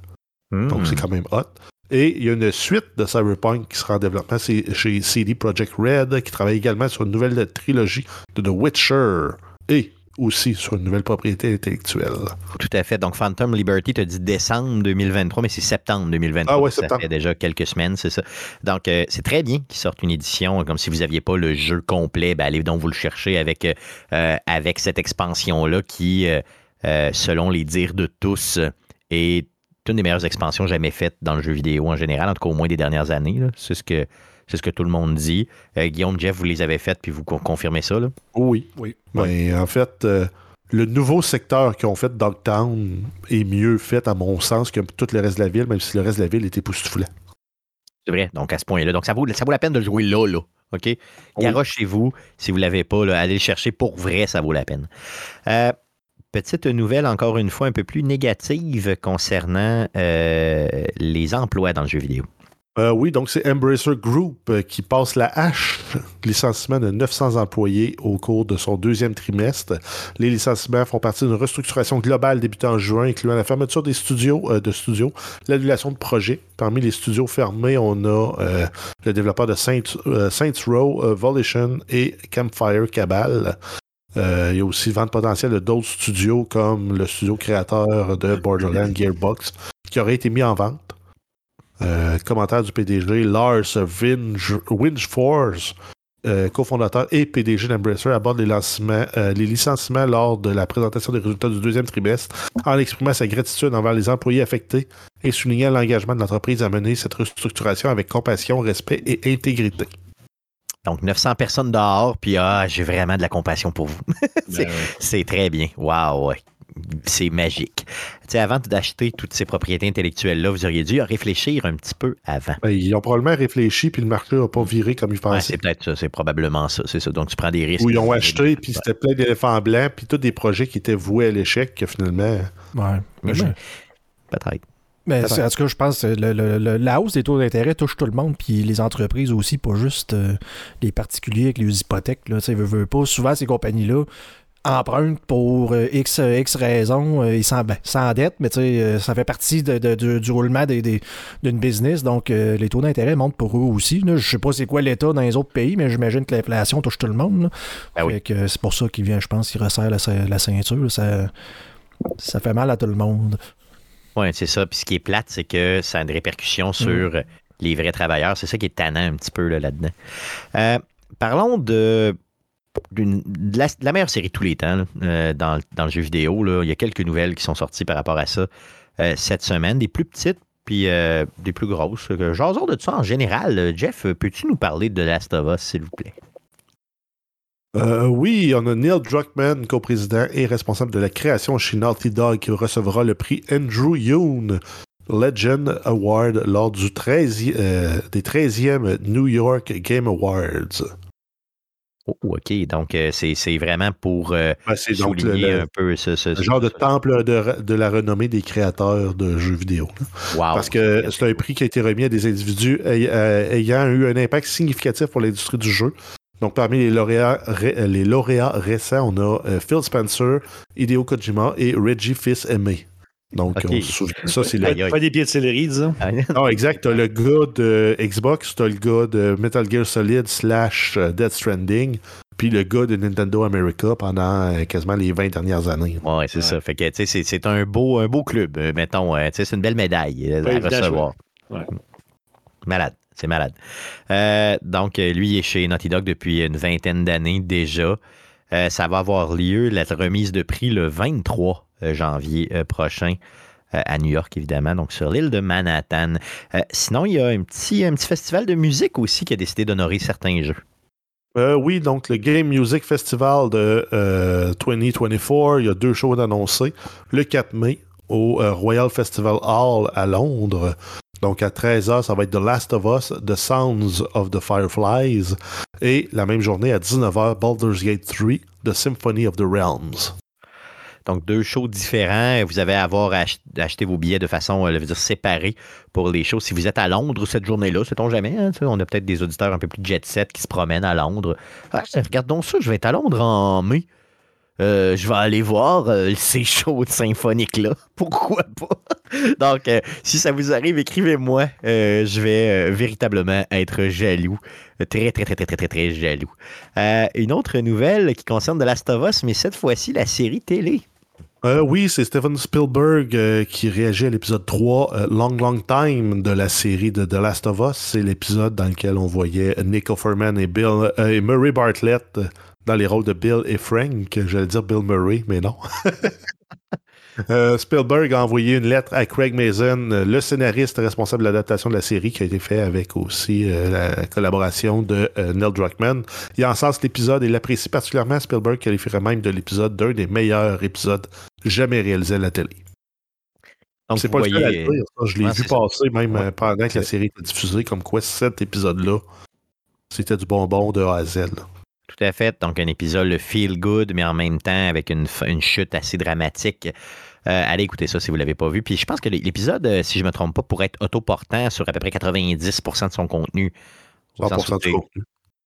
Donc, Hmm. c'est quand même hot. Et il y a une suite de Cyberpunk qui sera en développement chez CD Projekt Red, qui travaille également sur une nouvelle trilogie de The Witcher et aussi sur une nouvelle propriété intellectuelle. Tout à fait. Donc, Phantom Liberty, tu as dit décembre 2023, mais c'est septembre 2023. Ah ouais, Ça septembre. fait déjà quelques semaines, c'est ça. Donc, euh, c'est très bien qu'ils sortent une édition. Comme si vous n'aviez pas le jeu complet, ben, allez donc vous le chercher avec, euh, euh, avec cette expansion-là qui, euh, euh, selon les dires de tous, est une des meilleures expansions jamais faites dans le jeu vidéo en général, en tout cas au moins des dernières années. C'est ce que. C'est ce que tout le monde dit. Euh, Guillaume, Jeff, vous les avez faites, puis vous con- confirmez ça. Là? Oui. Oui. Mais en fait, euh, le nouveau secteur qu'ils ont fait Dogtown est mieux fait, à mon sens, que tout le reste de la ville, même si le reste de la ville était époustouflant. C'est vrai, donc à ce point-là. Donc ça vaut, ça vaut la peine de le jouer là, là. OK? Garochez-vous. Si vous ne l'avez pas, là, allez le chercher pour vrai, ça vaut la peine. Euh, petite nouvelle, encore une fois, un peu plus négative concernant euh, les emplois dans le jeu vidéo. Euh, oui, donc c'est Embracer Group euh, qui passe la hache, licenciement de 900 employés au cours de son deuxième trimestre. Les licenciements font partie d'une restructuration globale débutée en juin, incluant la fermeture des studios, euh, de studios, l'annulation de projets. Parmi les studios fermés, on a le développeur de Saints, Saints Row, Volition et Campfire Cabal. Il y a aussi vente potentielle de d'autres studios comme le studio créateur de Borderlands Gearbox qui aurait été mis en vente. Euh, commentaire du PDG Lars Winchforce, euh, cofondateur et PDG d'Embracer, aborde les, lancements, euh, les licenciements lors de la présentation des résultats du deuxième trimestre en exprimant sa gratitude envers les employés affectés et soulignant l'engagement de l'entreprise à mener cette restructuration avec compassion, respect et intégrité. Donc 900 personnes dehors, puis ah, j'ai vraiment de la compassion pour vous. C'est- Ben ouais. C'est très bien. Waouh, ouais. C'est magique. Tu sais, avant d'acheter toutes ces propriétés intellectuelles-là, vous auriez dû réfléchir un petit peu avant. Ben, ils ont probablement réfléchi puis le marché n'a pas viré comme ils Ouais, pensaient. c'est peut-être ça, c'est probablement ça, c'est ça. Donc tu prends des risques. Ou ils ont acheté puis c'était plein d'éléphants blancs puis tous des projets qui étaient voués à l'échec que finalement. Ouais. Mais Je-. Peut-être. Mais en tout cas, je pense que le- le- le- la hausse des taux d'intérêt touche tout le monde, puis les entreprises aussi, pas juste euh, les particuliers avec les hypothèques. Là, Tu sais, veut, veut pas. Souvent, ces compagnies-là emprunte pour X, X raisons, il ben, s'endette, mais ça fait partie du, roulement d'une business, donc les taux d'intérêt montent pour eux aussi. Je sais pas c'est quoi l'état dans les autres pays, mais j'imagine que l'inflation touche tout le monde. Ben c'est pour ça qu'il vient, je pense, qu'il resserre la, ceinture. Ça, ça fait mal à tout le monde. Oui, c'est ça. Puis ce qui est plate, c'est que ça a une répercussion sur mm. les vrais travailleurs. C'est ça qui est tannant un petit peu là-dedans. Euh, parlons de, la, meilleure série de tous les temps euh, dans, le jeu vidéo. Il y a quelques nouvelles qui sont sorties par rapport à ça euh, cette semaine. Des plus petites puis des plus grosses. Jason de ça en général. Jeff, peux-tu nous parler de Last of Us, s'il vous plaît? oui, on a Neil Druckmann, co-président et responsable de la création chez Naughty Dog, qui recevra le prix Andrew Yoon Legend Award lors du 13, euh, des 13e New York Game Awards. Oh, OK. Donc, euh, c'est vraiment pour euh, souligner un peu ce, genre de temple de, la renommée des créateurs de jeux vidéo. Parce que c'est un prix qui a été remis à des individus ayant eu un impact significatif pour l'industrie du jeu. Donc, parmi les lauréats, les lauréats récents, on a Phil Spencer, Hideo Kojima et Reggie Fils-Aimé. Donc, ça, c'est le... Pas des pieds de céleri, disons. Ah, non, exact. T'as le gars de Xbox, t'as le gars de Metal Gear Solid slash euh, Death Stranding, puis le gars de Nintendo America pendant euh, quasiment les 20 dernières années. Ouais, c'est ça. Fait que, c'est un beau, un beau club, euh, mettons. c'est une belle médaille à recevoir. Malade. C'est malade. donc, lui, il est chez Naughty Dog depuis une vingtaine d'années déjà. ça va avoir lieu, la remise de prix, le 23 euh, janvier euh, prochain euh, à New York, évidemment, donc sur l'île de Manhattan. sinon, il y a un petit, un petit festival de musique aussi qui a décidé d'honorer certains jeux. oui, donc le Game Music Festival de 2024, il y a deux shows annoncés. Le 4 mai au Royal Festival Hall à Londres. Donc à 13h, ça va être The Last of Us, The Sounds of the Fireflies. Et la même journée à 19h, Baldur's Gate 3, The Symphony of the Realms. Donc, deux shows différents. Vous avez à avoir acheté vos billets de façon, euh, je veux dire, séparée pour les shows. Si vous êtes à Londres cette journée-là, sait-on jamais. Hein, on a peut-être des auditeurs un peu plus jet-set qui se promènent à Londres. Ah, regarde donc ça, je vais être à Londres en mai. Euh, je vais aller voir euh, ces shows symphoniques-là. Pourquoi pas? Donc, si ça vous arrive, écrivez-moi. je vais véritablement être jaloux. Très, très, très, très, très, très, très jaloux. une autre nouvelle qui concerne The Last of Us, mais cette fois-ci la série télé. Euh, oui, c'est Steven Spielberg euh, qui réagit à l'épisode 3, euh, Long Long Time, de la série de The Last of Us. C'est l'épisode dans lequel on voyait Nick Offerman et, Bill, et Murray Bartlett dans les rôles de Bill et Frank. J'allais dire Bill Murray, mais non. Euh, Spielberg a envoyé une lettre à Craig Mason, euh, le scénariste responsable de l'adaptation de la série, qui a été fait avec aussi euh, la collaboration de Neil Druckmann. Il en sens l'épisode et l'apprécie particulièrement. Spielberg qualifierait même de l'épisode d'un des meilleurs épisodes jamais réalisés à la télé. C'est pas le seul à dire. Je l'ai vu passer même pendant que la série était diffusée, comme quoi cet épisode-là, c'était du bonbon de A à Z. Tout à fait. Donc, un épisode le feel good, mais en même temps avec une, une chute assez dramatique. Euh, allez écouter ça si vous ne l'avez pas vu. Puis je pense que l'épisode, euh, si je ne me trompe pas, pourrait être autoportant sur à peu près 90% de son contenu. 100% du contenu.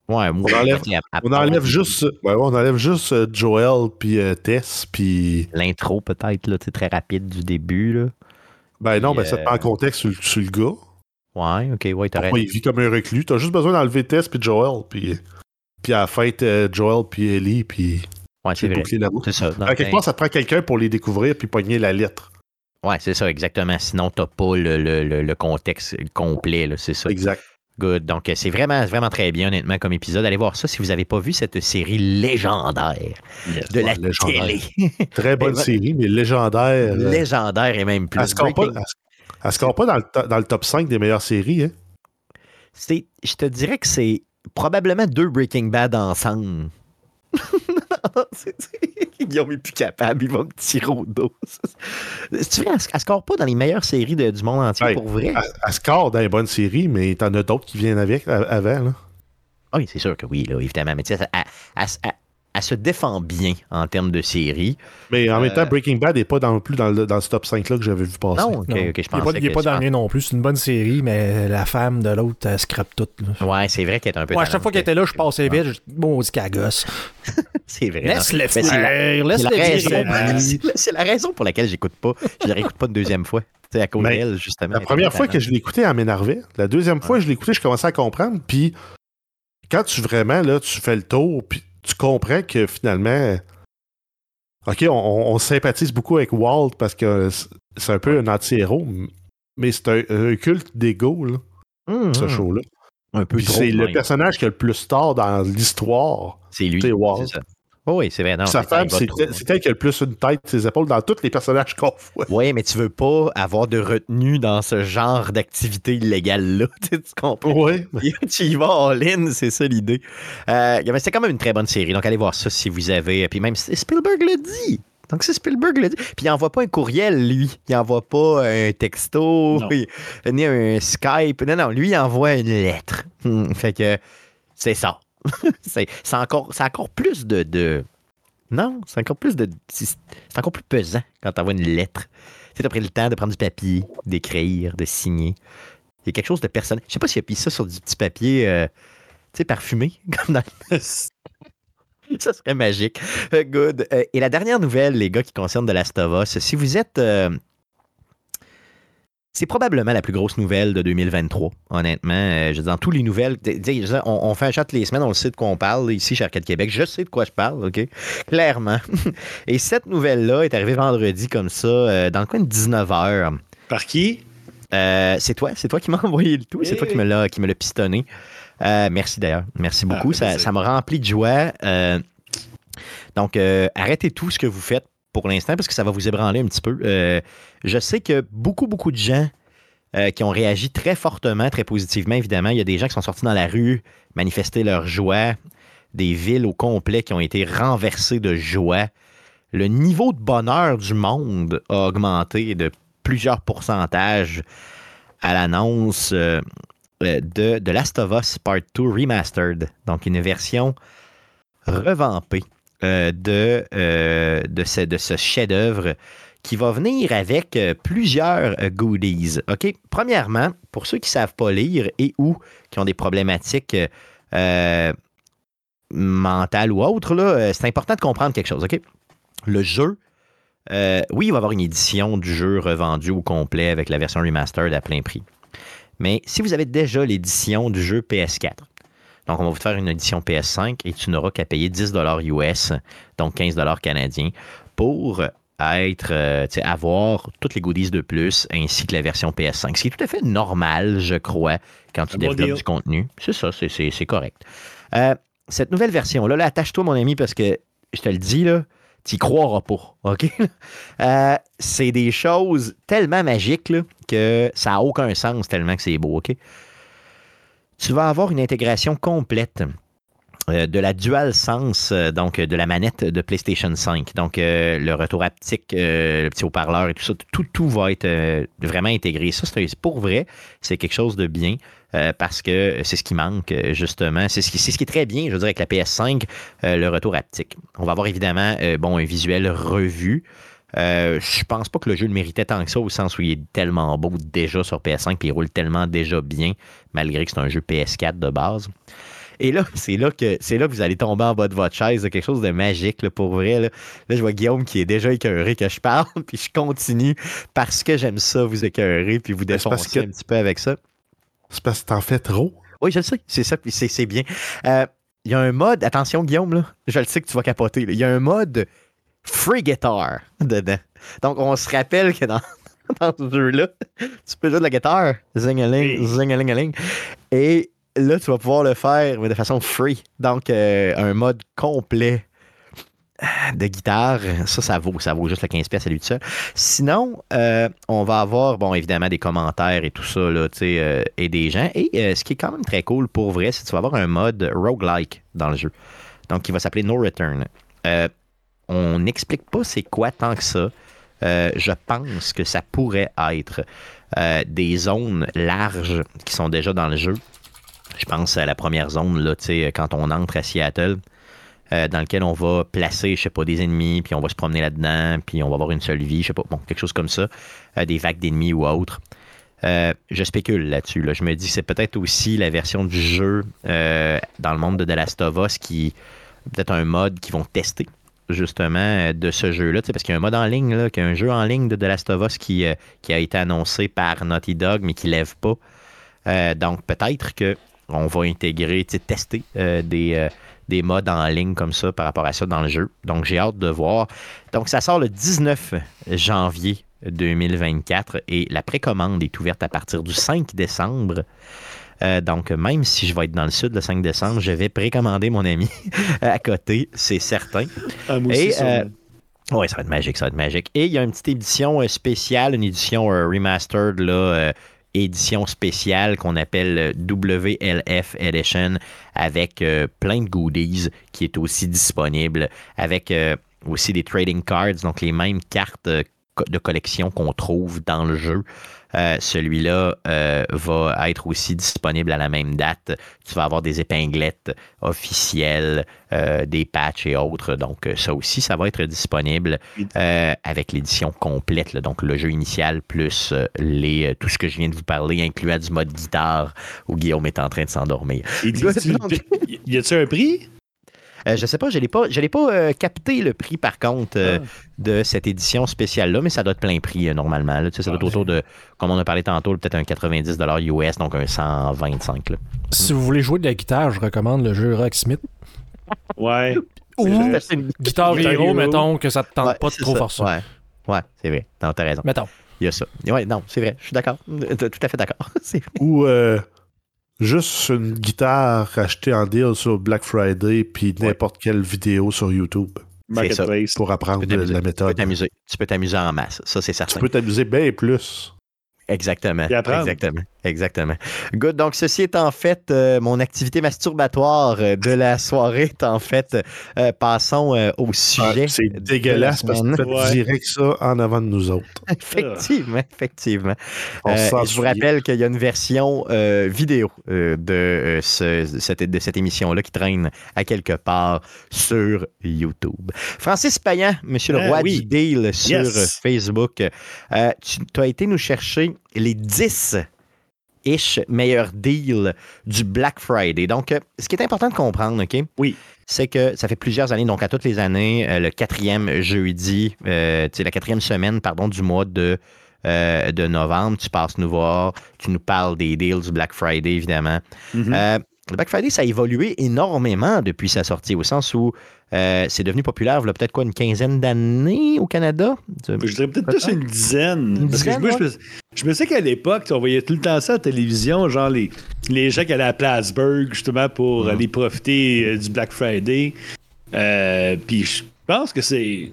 Ouais, on, enlève, on, enlève juste, ouais, on enlève juste euh, Joel puis Tess puis l'intro peut-être là, très rapide du début là. Ben non, ben ça te met en contexte sur, le gars. Ouais, ok, ouais, t'as raison. Il vit comme un reclus. T'as juste besoin d'enlever Tess puis Joel puis puis à la fête Joel puis Ellie puis Ouais, c'est vrai. C'est ça. à quelque part, ça prend quelqu'un pour les découvrir puis pogner la lettre. Ouais, c'est ça, exactement. Sinon, t'as pas le, le, le, contexte complet, c'est ça. Exact. Good. Donc, c'est vraiment, vraiment très bien, honnêtement, comme épisode. Allez voir ça si vous n'avez pas vu cette série légendaire de la télé. très bonne série, mais légendaire. Euh, légendaire et même plus. Elle ne score pas, dans, le dans le top 5 des meilleures séries. Hein? Je te dirais que c'est probablement deux Breaking Bad ensemble. Guillaume est plus capable, il va me tirer au dos. Tu vois, elle, score pas dans les meilleures séries du monde entier, pour vrai? Elle, score dans les bonnes séries, mais t'en as d'autres qui viennent avec avant. Là. Oui, c'est sûr que oui, là, évidemment. Mais tu sais, elle se défend bien en termes de série. Mais en même temps, Euh, Breaking Bad n'est pas non plus dans, le, dans ce top 5-là que j'avais vu passer. Non, ok, Non. je il n'est pas, dans le mien non plus. C'est une bonne série, mais la femme de l'autre, elle scrape tout. là. Ouais, c'est vrai qu'elle est un peu. Ouais, à chaque fois qu'elle était là, je passais vite. Je bon, on dit qu'elle gosse. C'est vrai. Laisse-le faire, laisse-le c'est la raison- pour laquelle j'écoute pas. Je la réécoute pas une deuxième fois. Tu sais, à cause d'elle, justement. La première fois que je écouté, elle m'énervait. La deuxième fois que je écouté, je commençais à comprendre. Puis quand tu vraiment, là, tu fais le tour, puis tu comprends que finalement, OK, on, sympathise beaucoup avec Walt parce que c'est un peu un anti-héros, mais c'est un, un culte d'ego, Hum, ce hum. show-là. Un peu Puis trop. c'est le personnage qui a le plus tort dans l'histoire. C'est lui. c'est Walt. c'est ça. Oh oui, c'est vrai. Non, Sa c'est- femme, va c'est elle qui a le plus une tête, ses épaules dans tous les personnages qu'on voit. Oui, mais tu veux pas avoir de retenue dans ce genre d'activité illégale-là. Tu comprends? Oui. tu y vas all-in, c'est ça l'idée. Euh, c'était quand même une très bonne série. Donc allez voir ça si vous avez. Puis même Spielberg le dit. Donc c'est Spielberg le dit. Puis il envoie pas un courriel, lui. Il envoie pas un texto, ni un Skype. Non, non, lui, il envoie une lettre. Hmm, fait que c'est ça. c'est encore, encore plus de. de- Non, c'est encore plus de. C'est encore plus pesant quand t'envoies une lettre. Tu sais, t'as pris le temps de prendre du papier, d'écrire, de signer. Il y a quelque chose de personnel. Je sais pas s'il a pris ça sur du petit papier, euh, tu sais, parfumé, comme dans ça serait magique. Good. Euh, et la dernière nouvelle, les gars, qui concerne de Last of Us, si vous êtes. euh, c'est probablement la plus grosse nouvelle de 2023, honnêtement. Euh, dans toutes les nouvelles, on, on fait un chat toutes les semaines, on le sait de quoi on parle ici chez Arcade Québec. Je sais de quoi je parle, OK? Clairement. Et cette nouvelle-là est arrivée vendredi comme ça, euh, dans le coin de 19h. Par qui? Euh, c'est toi, c'est toi qui m'as envoyé le tout, c'est toi qui me l'a qui me l'a pistonné. Euh, merci d'ailleurs, merci beaucoup. Ah, ça ça m'a rempli de joie. Donc, euh, arrêtez tout ce que vous faites pour l'instant parce que ça va vous ébranler un petit peu. Euh, je sais que beaucoup, beaucoup de gens euh, qui ont réagi très fortement, très positivement, évidemment. Il y a des gens qui sont sortis dans la rue, manifester leur joie, des villes au complet qui ont été renversées de joie. Le niveau de bonheur du monde a augmenté de plusieurs pourcentages à l'annonce euh, de, de Last of Us Part 2 Remastered. Donc, une version revampée de, euh, de ce, chef-d'œuvre qui va venir avec euh, plusieurs euh, goodies. Premièrement, pour ceux qui ne savent pas lire et ou qui ont des problématiques euh, euh, mentales ou autres, euh, c'est important de comprendre quelque chose. Le jeu, euh, oui, il va y avoir une édition du jeu revendue au complet avec la version remastered à plein prix. Mais si vous avez déjà l'édition du jeu PS4, donc on va vous faire une édition PS5 et tu n'auras qu'à payer 10 US, donc 15 canadiens, pour être, euh, avoir toutes les goodies de plus ainsi que la version PS5. Ce qui est tout à fait normal, je crois, quand tu bon développes du contenu. C'est ça, c'est- correct. Euh, cette nouvelle version-là, là, attache-toi, mon ami, parce que je te le dis, là, tu croiras pas, OK? Euh, c'est des choses tellement magiques là, que ça n'a aucun sens tellement que c'est beau, OK? Tu vas avoir une intégration complète euh, de la DualSense, euh, donc euh, de la manette de PlayStation 5. Donc, le retour haptique, le petit haut-parleur et tout ça, tout, tout va être vraiment intégré. Ça, c'est pour vrai, c'est quelque chose de bien parce que c'est ce qui manque, justement. C'est ce, qui- c'est ce qui est très bien, je dire, avec la PS5, euh, le retour haptique. On va avoir évidemment bon, un visuel revu. Euh, je pense pas que le jeu le méritait tant que ça, au sens où il est tellement beau déjà sur PS5 puis il roule tellement déjà bien, malgré que c'est un jeu PS4 de base. Et là, c'est là que c'est là que vous allez tomber en bas de votre chaise, quelque chose de magique là, pour vrai. Là. Là, je vois Guillaume qui est déjà écœuré que je parle, puis je continue parce que j'aime ça vous écœurer puis vous Ben, défoncer que- un petit peu avec ça. C'est parce que t'en fais trop. Oui, je le sais, c'est ça, puis c'est bien. Euh, Il y a un mode, attention Guillaume, là, je le sais que tu vas capoter, il y a un mode free guitar dedans. Donc, on se rappelle que dans, dans ce jeu-là, tu peux jouer de la guitare, zing-a-ling, zing-a-ling-a-ling, et là, tu vas pouvoir le faire, mais de façon free. Donc, euh, un mode complet de guitare, ça, ça vaut, ça vaut juste le 15 pièces à lui tout seul. Sinon, euh, on va avoir, bon, évidemment, des commentaires et tout ça, là, tu sais, euh, et des gens. Et euh, ce qui est quand même très cool pour vrai, c'est que tu vas avoir un mode roguelike dans le jeu. Donc, qui va s'appeler No Return. On n'explique pas c'est quoi tant que ça. Euh, je pense que ça pourrait être euh, des zones larges qui sont déjà dans le jeu. Je pense à la première zone, là, quand on entre à Seattle. euh, dans lequel on va placer, je sais pas, des ennemis, puis on va se promener là-dedans, puis on va avoir une seule vie, je sais pas, bon, quelque chose comme ça, des vagues d'ennemis ou autre. Je spécule là-dessus. Je me dis c'est peut-être aussi la version du jeu dans le monde de The Last of Us qui peut-être un mode qu'ils vont tester justement de ce jeu-là, parce qu'il y a un mode en ligne, là, qu'il y a un jeu en ligne de The Last of Us qui, qui a été annoncé par Naughty Dog, mais qui ne lève pas. donc peut-être qu'on va intégrer, tester des, des modes en ligne comme ça par rapport à ça dans le jeu. Donc, j'ai hâte de voir. Donc, ça sort le 19 janvier 2024 et la précommande est ouverte à partir du 5 décembre. Euh, donc, même si je vais être dans le sud le 5 décembre, je vais précommander mon ami à côté, c'est certain. Ah, et, euh, oui, ça va être magique, ça va être magique. Et il y a une petite édition euh, spéciale, une édition remastered là, édition spéciale qu'on appelle WLF Edition avec euh, plein de goodies qui est aussi disponible avec euh, aussi des trading cards, donc les mêmes cartes de collection qu'on trouve dans le jeu. Euh, celui-là euh, va être aussi disponible à la même date. Tu vas avoir des épinglettes officielles, euh, des patchs et autres. Donc, ça aussi, ça va être disponible avec l'édition complète. donc, le jeu initial plus les, tout ce que je viens de vous parler, incluant du mode guitare où Guillaume est en train de s'endormir. Y a-t-il un prix? Euh, je ne sais pas, je n'ai pas, pas euh, capté le prix, par contre, euh, ah. de cette édition spéciale-là, mais ça doit être plein prix normalement. ça doit être autour de, comme on a parlé tantôt, peut-être un 90 US, donc un 125. Si vous voulez jouer de la guitare, je recommande le jeu Rocksmith. Ouais. Ou Guitare Hero, mettons, que ça te tente pas de trop forcer. Ouais, ouais c'est vrai. T'as raison. Mettons. Il y a ça. Ouais, non, c'est vrai. Je suis d'accord. Tout à fait d'accord. Ou juste une guitare achetée en deal sur Black Friday puis n'importe quelle vidéo sur YouTube. Pour apprendre la méthode. Tu peux t'amuser en masse, ça c'est certain. Tu peux t'amuser bien plus. Exactement. Exactement. Exactement. Good. Donc, ceci est en fait euh, mon activité masturbatoire euh, de la soirée. Est en fait, euh, passons au ah, sujet. c'est dégueulasse parce que tu dirais que ça en avant de nous autres. effectivement, effectivement. je vous rappelle qu'il y a une version vidéo de, cette, de cette émission-là qui traîne à quelque part sur YouTube. Francis Payan, monsieur le ah roi du deal sur Facebook, tu as été nous chercher les 10 ish meilleur deal du Black Friday. Donc, euh, ce qui est important de comprendre, OK? Oui. C'est que ça fait plusieurs années, donc à toutes les années, euh, le quatrième jeudi, euh, la quatrième semaine, pardon, du mois de, de novembre, tu passes nous voir, tu nous parles des deals du Black Friday, évidemment. Mm-hmm. Le Black Friday, ça a évolué énormément depuis sa sortie, au sens où euh, c'est devenu populaire, il y a peut-être quoi, une quinzaine d'années au Canada? Je dirais peut-être plus une dizaine. parce que je, me, je, me, sais qu'à l'époque, on voyait tout le temps ça à la télévision, genre les, les gens qui allaient à Plattsburgh justement pour aller profiter euh, du Black Friday. Euh, puis je pense que c'est.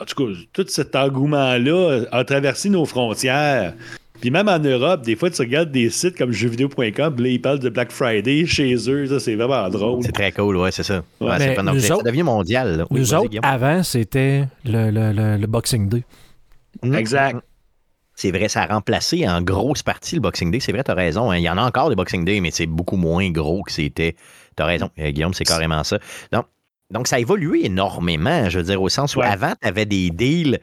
En tout cas, tout cet engouement-là a traversé nos frontières. Puis même en Europe, des fois, tu regardes des sites comme jeuxvideo.com, là, ils parlent de Black Friday chez eux. Ça, c'est vraiment drôle. C'est très cool, ouais, c'est ça. Ouais, ça devient mondial. nous autres, avant, c'était le, le, le, Boxing Day. Mm. Exact. C'est vrai, ça a remplacé en grosse partie le Boxing Day. C'est vrai, tu as raison. Hein. Il y en a encore des Boxing Day, mais c'est beaucoup moins gros que c'était. Tu as raison, euh, Guillaume, c'est carrément ça. Donc, donc, ça a évolué énormément, je veux dire, au sens où avant, tu avais des deals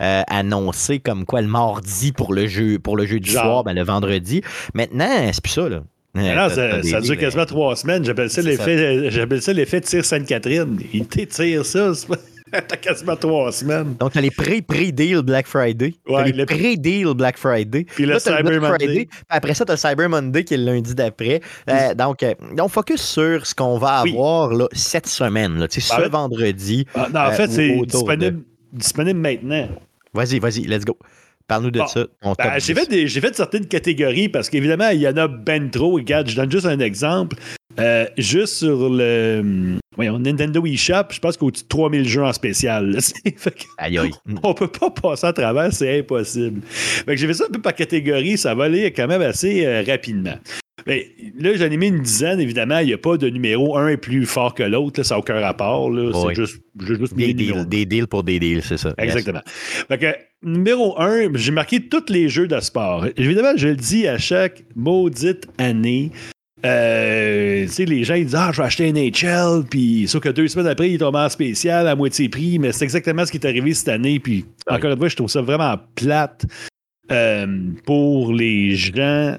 euh, annoncé comme quoi le mardi pour le jeu, pour le jeu du soir, ben, le vendredi. Maintenant, c'est plus ça, là. Euh, ça, ça dure quasiment trois semaines. J'appelle ça l'effet, tir Sainte-Catherine. Il t'étire ça. T'as quasiment trois semaines. Donc, t'as les pré-pré-deal Black Friday. Ouais, les pré-deal Black Friday. Puis le Cyber Monday. après ça, t'as le Cyber Monday qui est le lundi d'après. Euh, donc, on focus sur ce qu'on va avoir là, cette semaine, là, ce vendredi. Non, en fait, c'est disponible disponible maintenant. Vas-y, vas-y, let's go. Parle-nous de ça. Ben, j'ai, fait fait certaines catégories parce qu'évidemment, il y en a ben trop. Regarde, je donne juste un exemple. Euh, juste sur le voyons, Nintendo eShop, je pense qu'au-dessus de 3000 jeux en spécial. aïe, aïe. On peut pas passer à travers, c'est impossible. j'ai fait ça un peu par catégorie, ça va aller quand même assez euh, rapidement. Mais là, j'en ai mis une dizaine, évidemment. Il n'y a pas de numéro. Un est plus fort que l'autre. Ça n'a aucun rapport. C'est juste, juste des, deals, des deals pour des deals, c'est ça. Exactement. numéro un, j'ai marqué tous les jeux de sport. Évidemment, je le dis à chaque maudite année. Euh, les gens ils disent Ah, je vais acheter NHL, puis sauf que deux semaines après, il est tombé en spécial à moitié prix, mais c'est exactement ce qui est arrivé cette année. Puis encore une fois, je trouve ça vraiment plate euh, pour les gens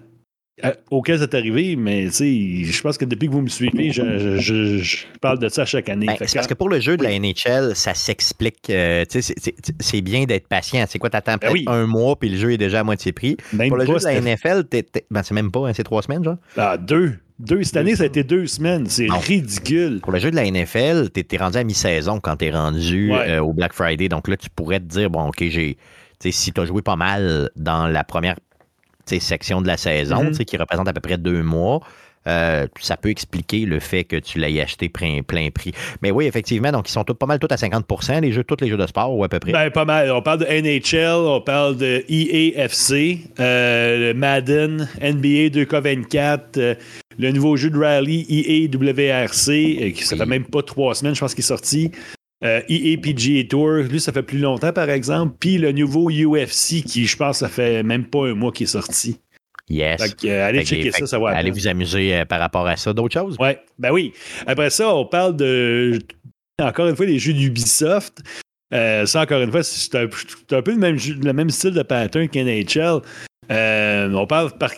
auquel c'est arrivé, mais je pense que depuis que vous me suivez, je, parle de ça chaque année. Ben, c'est parce que pour le jeu de la NHL, ça s'explique. Euh, c'est bien d'être patient. C'est quoi, t'attends ben peut-être un mois, puis le jeu est déjà à moitié prix. pour le jeu de la NFL, ben, c'est même pas, hein, c'est trois semaines, genre? Ah, deux. Deux, cette année, ça a été deux semaines. C'est ridicule. Pour le jeu de la NFL, tu es, rendu à mi-saison quand tu es rendu euh, au Black Friday. Donc là, tu pourrais te dire, bon, OK, j'ai. Si tu as joué pas mal dans la première section de la saison, mm qui représente à peu près deux mois. Euh, ça peut expliquer le fait que tu l'aies acheté plein, plein, prix. Mais oui, effectivement, donc ils sont pas mal tous à 50% les jeux, tous les jeux de sport, ou à peu près. Ben, pas mal. On parle de NHL, on parle de EAFC, euh, Madden, NBA 2K24, euh, le nouveau jeu de rally EAWRC, qui ça fait même pas trois semaines, je pense qu'il est sorti. Euh, EA PGA Tour, lui, ça fait plus longtemps, par exemple. Puis le nouveau UFC, qui, je pense, ça fait même pas un mois qui est sorti. Yes. Euh, allez checker ça, ça va. Allez vous amuser euh, par rapport à ça. D'autres choses? Ouais, ben oui. Après ça, on parle de, encore une fois, des jeux d'Ubisoft. ça, encore une fois, c'est un, peu le même, le même style de pattern qu'NHL. on parle par,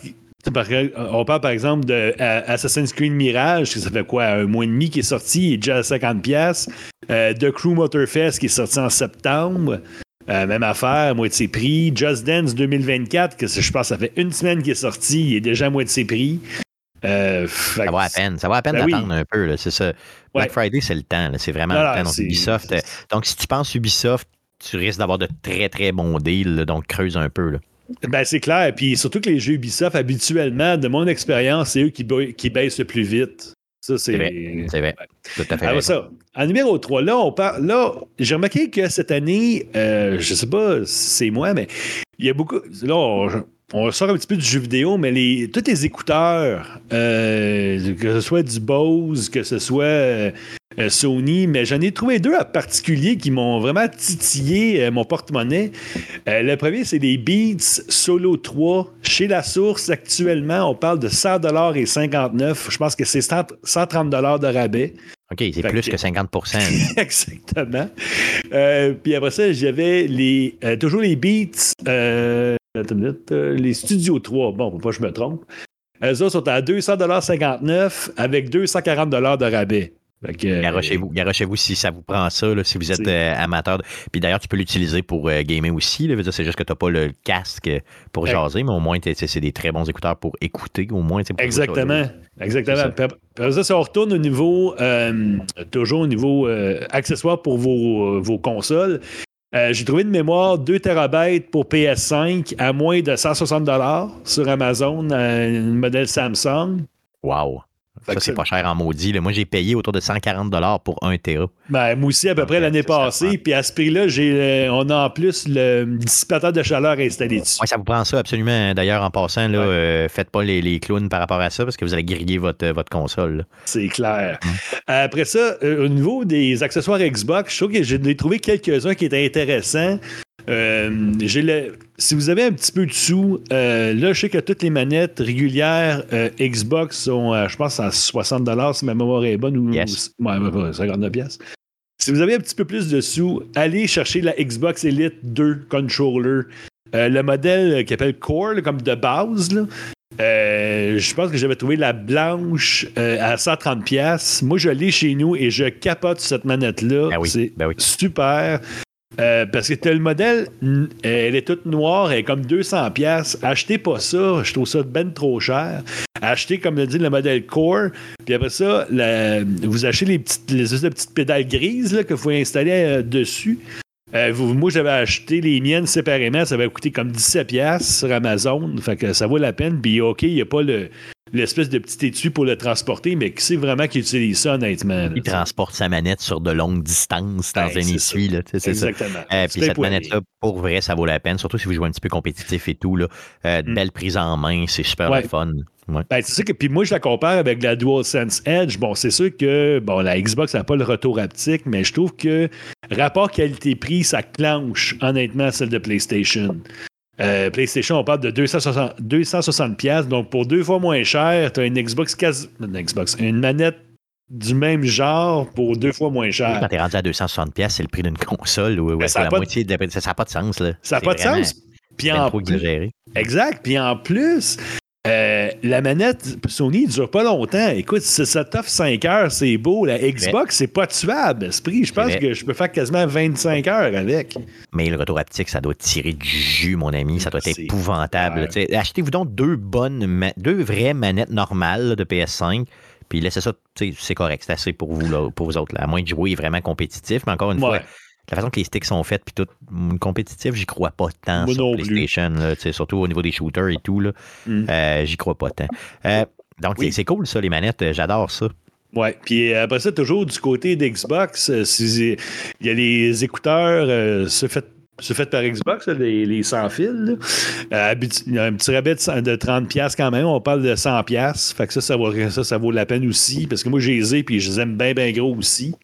on parle par exemple de Assassin's Creed Mirage, ça fait quoi, un mois et demi qui est sorti, il est déjà à 50$. Euh, The Crew Motorfest qui est sorti en septembre. Euh, même affaire, moitié prix. Just Dance 2024, que je pense ça fait une semaine qu'il est sorti, il est déjà à moitié prix. Euh, ça va à peine. Ça va à peine ben d'attendre un peu. C'est ça. Black Friday, c'est le temps. C'est vraiment le temps. Donc, Ubisoft. donc, si tu penses Ubisoft, tu risques d'avoir de très, très bons deals. donc, creuse un peu. Là. Ben, c'est clair. Puis surtout que les jeux Ubisoft, habituellement, de mon expérience, c'est eux qui, qui baissent le plus vite. Ça, c'est. C'est vrai. Tout à fait. Alors, ça. En numéro 3, là, on parle. Là, j'ai remarqué que cette année, euh, je sais pas si c'est moi, mais il y a beaucoup. Là, on, sort un petit peu du jeu vidéo, mais les, tous les écouteurs, euh, que ce soit du Bose, que ce soit euh, Sony, mais j'en ai trouvé deux en particulier qui m'ont vraiment titillé euh, mon porte-monnaie. Euh, le premier, c'est les Beats Solo 3. Chez La Source, actuellement, on parle de 100 et 59. Je pense que c'est 130 de rabais. OK, c'est plus que, 50% Exactement. puis après ça, j'avais les, toujours les Beats, les Studio 3. Bon, pas que je me trompe. Elles autres sont à 200,59 avec 240 de rabais. Garochez-vous, garochez-vous si ça vous prend ça, si vous êtes euh, amateur. Puis d'ailleurs, tu peux l'utiliser pour euh, gamer aussi. C'est juste que tu n'as pas le casque pour jaser, mais au moins, c'est des très bons écouteurs pour écouter. Au moins, Exactement. Exactement. Ça. ça, si on retourne au niveau, euh, toujours au niveau accessoire pour vos, vos consoles, j'ai trouvé une mémoire 2 TB pour PS5 à moins de 160 sur Amazon, un modèle Samsung. Wow. Ça, c'est pas cher en maudit. Moi, j'ai payé autour de 140 pour 1 Tera. Ben, moi aussi, à peu près l'année passée. Puis à ce prix-là, euh, on a en plus le dissipateur de chaleur installé dessus. Oui, ça vous prend ça absolument. D'ailleurs, en passant, là, euh, faites pas les, clowns par rapport à ça parce que vous allez griller votre, euh, votre console. C'est clair. Hum. Après ça, au niveau des accessoires Xbox, je trouve que j'ai trouvé quelques-uns qui étaient intéressants. Euh, si vous avez un petit peu de sous, euh, là, je sais que toutes les manettes régulières euh, Xbox sont, je pense, à 60 si ma mémoire est bonne, ou yes. 59 pièces. Si vous avez un petit peu plus de sous, allez chercher la Xbox Elite 2 Controller. le modèle qui appelle Core, comme de base, je pense que j'avais trouvé la blanche à 130 pièces. Moi, je l'ai chez nous et je capote cette manette-là. Ben c'est ben super. Euh, parce que le modèle, elle est toute noire, elle est comme 200 pièces. Achetez pas ça, je trouve ça ben trop cher. Achetez, comme le dit, le modèle Core, puis après ça, vous achetez les petites, les pédales grises que vous installer euh, dessus. Euh, moi, j'avais acheté les miennes séparément, ça avait coûté comme 17 pièces sur Amazon, fait que ça vaut la peine. Puis OK, il n'y a pas le, l'espèce de petit étui pour le transporter, mais qui sait vraiment qu'il utilise ça, honnêtement? il transporte sa manette sur de longues distances dans ben, un étui. Là, Exactement. Euh, puis cette manette-là, pour vrai, ça vaut la peine, surtout si vous jouez un petit peu compétitif et tout. Là. Euh, mm. Belle prise en main, c'est super fun. Ben, c'est sûr que puis moi je la compare avec la DualSense Edge. Bon, c'est sûr que bon la Xbox n'a pas le retour haptique, mais je trouve que rapport qualité-prix, ça clenche honnêtement celle de PlayStation. Euh, PlayStation, on parle de 260, 260 pièces. Donc, pour deux fois moins cher, tu as une Xbox quasi... Une Xbox, une manette du même genre pour deux fois moins cher. Quand t'es rendu à 260 pièces, c'est le prix d'une console ou Mais ça a la pas de- moitié de... ça n'a pas de sens là? Ça n'a pas de sens. Puis ben en plus, exact. Puis en plus, euh, la manette Sony ne dure pas longtemps. Écoute, si ça t'offre 5 heures, c'est beau. La Xbox, c'est pas tuable. Ce prix, je pense que je peux faire quasiment 25 heures avec. Mais le retour haptique, ça doit tirer du jus, mon ami. Ça doit être épouvantable. Achetez-vous donc deux bonnes, deux vraies manettes normales là, de PS5. Puis laissez ça, c'est correct, c'est assez pour vous, là, pour vous autres. là. À moins de jouer vraiment compétitif. Mais encore une fois. La façon que les sticks sont faits, puis tout compétitif, j'y crois pas tant Moi sur. PlayStation. là, surtout au niveau des shooters et tout. Là, Mm. Euh, j'y crois pas tant. Euh, donc, Oui. c'est- c'est cool, ça, les manettes. euh, J'adore ça. Ouais. Puis après ça, toujours du côté d'Xbox, il y a les écouteurs, ceux faits ceux faits par Xbox, les, les sans fil. là. Euh, il y a un petit rabais de, 100 de 30$ piastres quand même. On parle de 100$. piastres. Fait que ça, ça vaut, ça, ça vaut la peine aussi. Parce que moi, je les ai puis je les aime bien, bien gros aussi.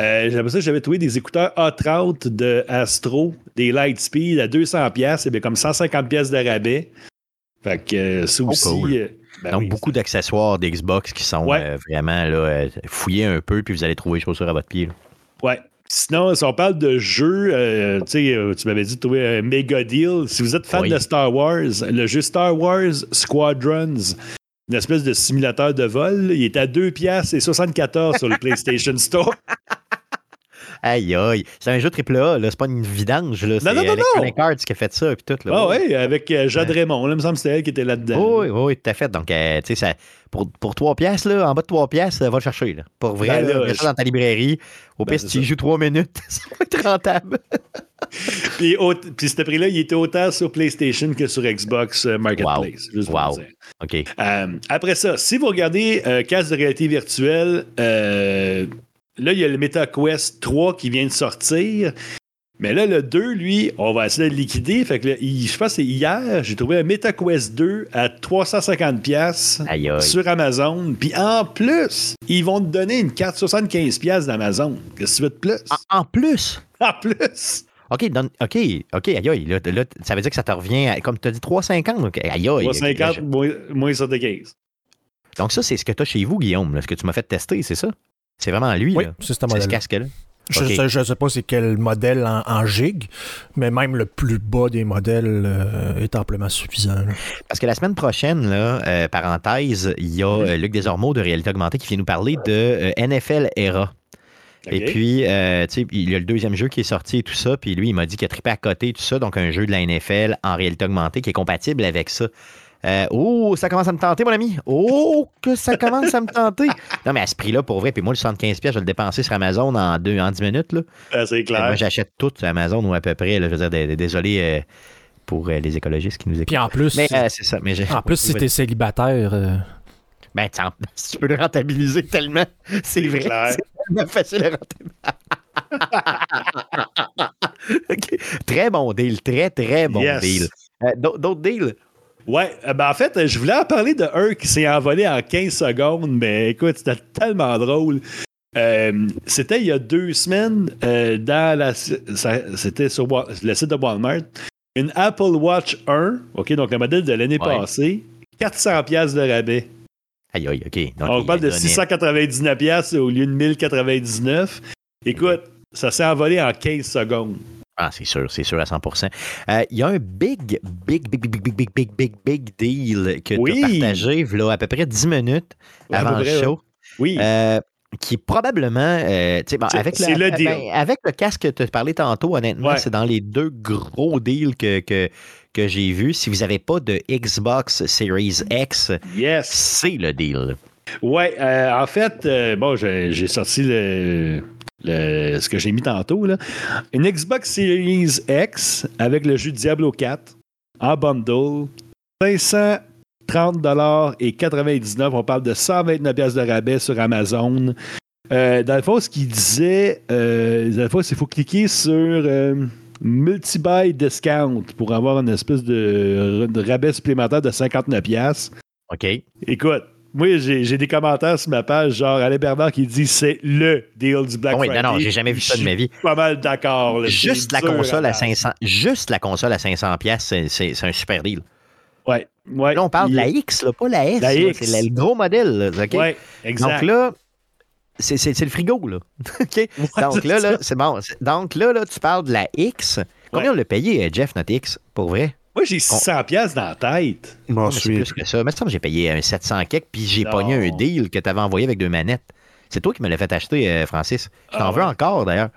Euh, après ça, j'avais trouvé des écouteurs Hot Route de Astro, des Lightspeed à 200$. piastres, et bien comme 150$ piastres de rabais. Fait que euh, ça Oh, aussi. cool. euh, ben Donc, oui. beaucoup d'accessoires d'Xbox qui sont Ouais. vraiment là, fouillés un peu, puis vous allez trouver les chaussures à votre pied. là. Ouais. Sinon, si on parle de jeux, tu euh, m'avais dit de trouver un méga deal. Si vous êtes fan Oui. de Star Wars, le jeu Star Wars Squadrons, une espèce de simulateur de vol, il est à 2 piastres et 74 sur le PlayStation Store. Aïe, aïe. C'est un jeu AAA, là. C'est pas une vidange, là. C'est non, non, Electronic Arts qui a fait ça, puis tout. Là. Ah ouais, avec euh, Jade Raymond, là, il me semble que c'était elle qui était là-dedans. Oui, oui, oui, tout à fait. Donc, euh, tu sais, pour, pour 3 piastres, là, en bas de 3 piastres, euh, va le chercher. Là. Pour vrai, Ben là, je- dans ta librairie. Au Ben, pire, si tu y joues 3 minutes, ça va être rentable. Puis, puis ce prix-là, il était autant sur PlayStation que sur Xbox euh, Marketplace. juste Wow. vous dire. OK. Euh, après ça, si vous regardez euh, casque de réalité virtuelle, euh, là, il y a le MetaQuest 3 qui vient de sortir. Mais là, le 2, lui, on va essayer de le liquider. Fait que là, il- je pense que hier, j'ai trouvé un MetaQuest 2 à 350$ piastres Aïe, aïe. sur Amazon. Puis en plus, ils vont te donner une carte 75$ piastres d'Amazon. Qu'est-ce que tu veux de plus? En, en plus? En plus! OK, donne- OK, OK, aïe, aïe. Là, là, ça veut dire que ça te revient, à- comme tu as dit, 3,50. donc, Aïe, aïe. ok, 350 là, moins, moins 75. je- Donc, ça, c'est ce que tu as chez vous, Guillaume, là, ce que tu m'as fait tester, c'est ça? C'est vraiment lui, Oui, là. c'est ce casque-là. Je Ok. sais, pas c'est quel modèle en, en gig, mais même le plus bas des modèles euh, est amplement suffisant. là. Parce que la semaine prochaine, là, euh, parenthèse, il y a euh, Luc Desormeaux de Réalité Augmentée qui vient nous parler de euh, NFL Era. Et puis, euh, tu sais, il y a le deuxième jeu qui est sorti et tout ça. Puis lui, il m'a dit qu'il a trippé à côté tout ça. Donc, un jeu de la NFL en réalité augmentée qui est compatible avec ça. Euh, oh, ça commence à me tenter, mon ami. Oh, que ça commence à me tenter. Non, mais à ce prix-là, pour vrai, puis moi, le 75$, je vais le dépenser sur Amazon en, deux, en 10 minutes. Là. Ah, c'est clair. Moi, j'achète tout sur Amazon ou à peu près. là. je veux dire, désolé euh, pour euh, les écologistes qui nous écoutent. Puis en plus, Mais euh, c'est ça. Mais en plus si t'es célibataire, euh, ben, tu peux le rentabiliser tellement. C'est vrai. clair. Facile à. Très bon deal. Très, très bon Yes. deal. Euh, d'au- D'autres deals? Ouais, euh, ben en fait, euh, je voulais en parler de un qui s'est envolé en 15 secondes, mais écoute, c'était tellement drôle. Euh, c'était il y a deux semaines euh, dans la. C'était sur le site de Walmart. Une Apple Watch 1, OK, donc le modèle de l'année Ouais. passée, 400$ piastres de rabais. Aïe, aïe, OK. Donc, On parle de donnait- 699$ piastres au lieu de 1099$. Écoute, ça s'est envolé en 15 secondes. Ah, c'est sûr, c'est sûr à 100% Euh, Il y a un big, big, big, big, big, big, big, big, big, deal que Oui. tu as partagé là, à peu près 10 minutes avant le show. Oui. Euh, qui probablement. euh, bon, avec, le deal. ben, avec le casque que tu as parlé tantôt, honnêtement, Ouais. c'est dans les deux gros deals que, que, que j'ai vus. Si vous n'avez pas de Xbox Series X, yes. c'est le deal. Ouais, euh, en fait, euh, bon, j'ai sorti le, le- ce que j'ai mis tantôt. Là. Une Xbox Series X avec le jeu Diablo 4 en bundle. 530 et 99. On parle de 129 pièces de rabais sur Amazon. Euh, dans le fond, ce qu'il disait, euh, dans le fond, c'est qu'il faut cliquer sur euh, Multi-Buy Discount pour avoir une espèce de, de rabais supplémentaire de 59 pièces. OK? Écoute, moi, j'ai des commentaires sur ma page, genre Alain Bernard qui dit c'est le deal du Black Ah oui, Friday. non, non, j'ai jamais vu ça de ma vie. Pas mal d'accord. Juste la console à battre. 500, juste la console à 500 pièces, c'est c'est un super deal. Ouais, ouais. Là, on parle de la X, là, pas la S. La là, X. C'est le, gros modèle. là, OK? Ouais, exact. Donc là, c'est c'est- c'est le frigo, là. Donc là, là, c'est bon. Donc là, là, tu parles de la X. Combien Ouais. on l'a payé, euh, Jeff, notre X, pour vrai? Moi, j'ai 600 pièces dans la tête. Je m'en Mais C'est plus que ça. Mais ça, j'ai payé un 700 kek, puis j'ai Non. pogné un deal que tu avais envoyé avec deux manettes. C'est toi qui me l'as fait acheter, euh, Francis. Je t'en Ah veux ouais? encore, d'ailleurs.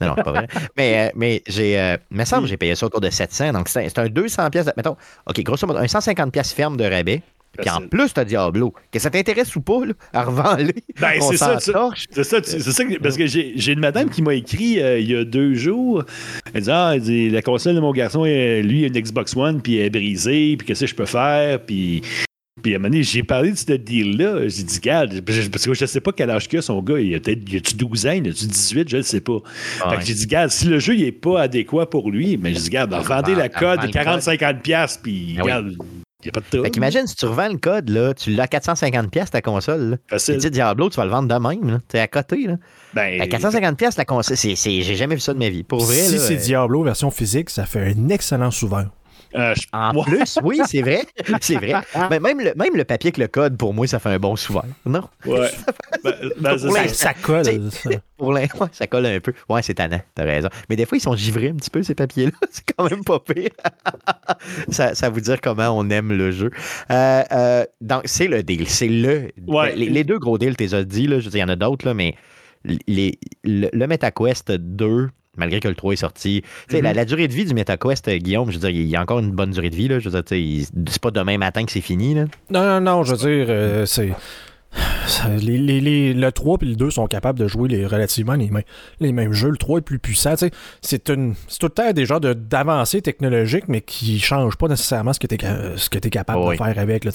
Non, non, pas vrai. mais euh, mais j'ai. Euh, il me semble que j'ai payé ça autour de 700. Donc, c'est un- c'est un 200 pièces. Mettons, OK, grosso modo, un 150 pièces ferme de rabais. Puis en plus, t'as Diablo. Que ça t'intéresse ou pas, là, à revendre Ben, c'est ça. C'est ça, tu- c'est ça que- parce que j'ai j'ai une madame qui m'a écrit euh, il y a deux jours. Elle dit Ah, elle dit, la console de mon garçon, lui, il a une Xbox One, puis elle est brisée, puis qu'est-ce que je peux faire, puis. Puis à un moment donné, j'ai parlé de ce deal-là. J'ai dit, regarde, parce que je ne sais pas quel âge qu'il a son gars. Il a peut-être il a-tu 12 ans, il a-tu 18, je ne sais pas. Ah fait que j'ai dit, regarde, si le jeu n'est pas adéquat pour lui, mais je dis, regarde, vendez vend- la code le 40-50$, piastres, puis oui. regarde, il n'y a pas de trouble. Fait qu'imagine, si tu revends le code, là, tu l'as à 450 pièces ta console. Là. Tu dis Diablo, tu vas le vendre de même. là. T'es à côté. Là. Ben, À 450 pièces la console, c'est, j'ai jamais vu ça de ma vie. Pour vrai, si c'est euh, Diablo version physique, ça fait un excellent souverain. Euh, je- En plus, oui, c'est vrai. C'est vrai. Mais même le, même le papier avec le code, pour moi, ça fait un bon souvenir. Non? Ouais. Ben, ben, ça. l'instant. Ça, ça colle. Ça. Pour ouais, ça colle un peu. Ouais, c'est tannant, t'as raison. Mais des fois, ils sont givrés un petit peu, ces papiers-là. C'est quand même pas pire. ça, ça vous dire comment on aime le jeu. Euh, euh, donc, c'est le deal. C'est le. Ouais. les, les deux gros deals, tu les as dit, là? Je veux dire, il y en a d'autres, là, mais les, le, le MetaQuest 2, malgré que le 3 est sorti. La, Mhm. la durée de vie du MetaQuest, euh, Guillaume, je veux dire, il y a encore une bonne durée de vie. Là. Je veux dire, c'est pas demain matin que c'est fini. Là. Non, non, non, je veux dire, euh, c'est. Les, les- les- le 3 et le 2 sont capables de jouer les, relativement les, mêmes- les mêmes jeux. Le 3 est plus puissant. C'est une c'est tout le temps des genres de- d'avancées technologiques, mais qui ne changent pas nécessairement ce que tu es, capable Oui. de faire avec. Là,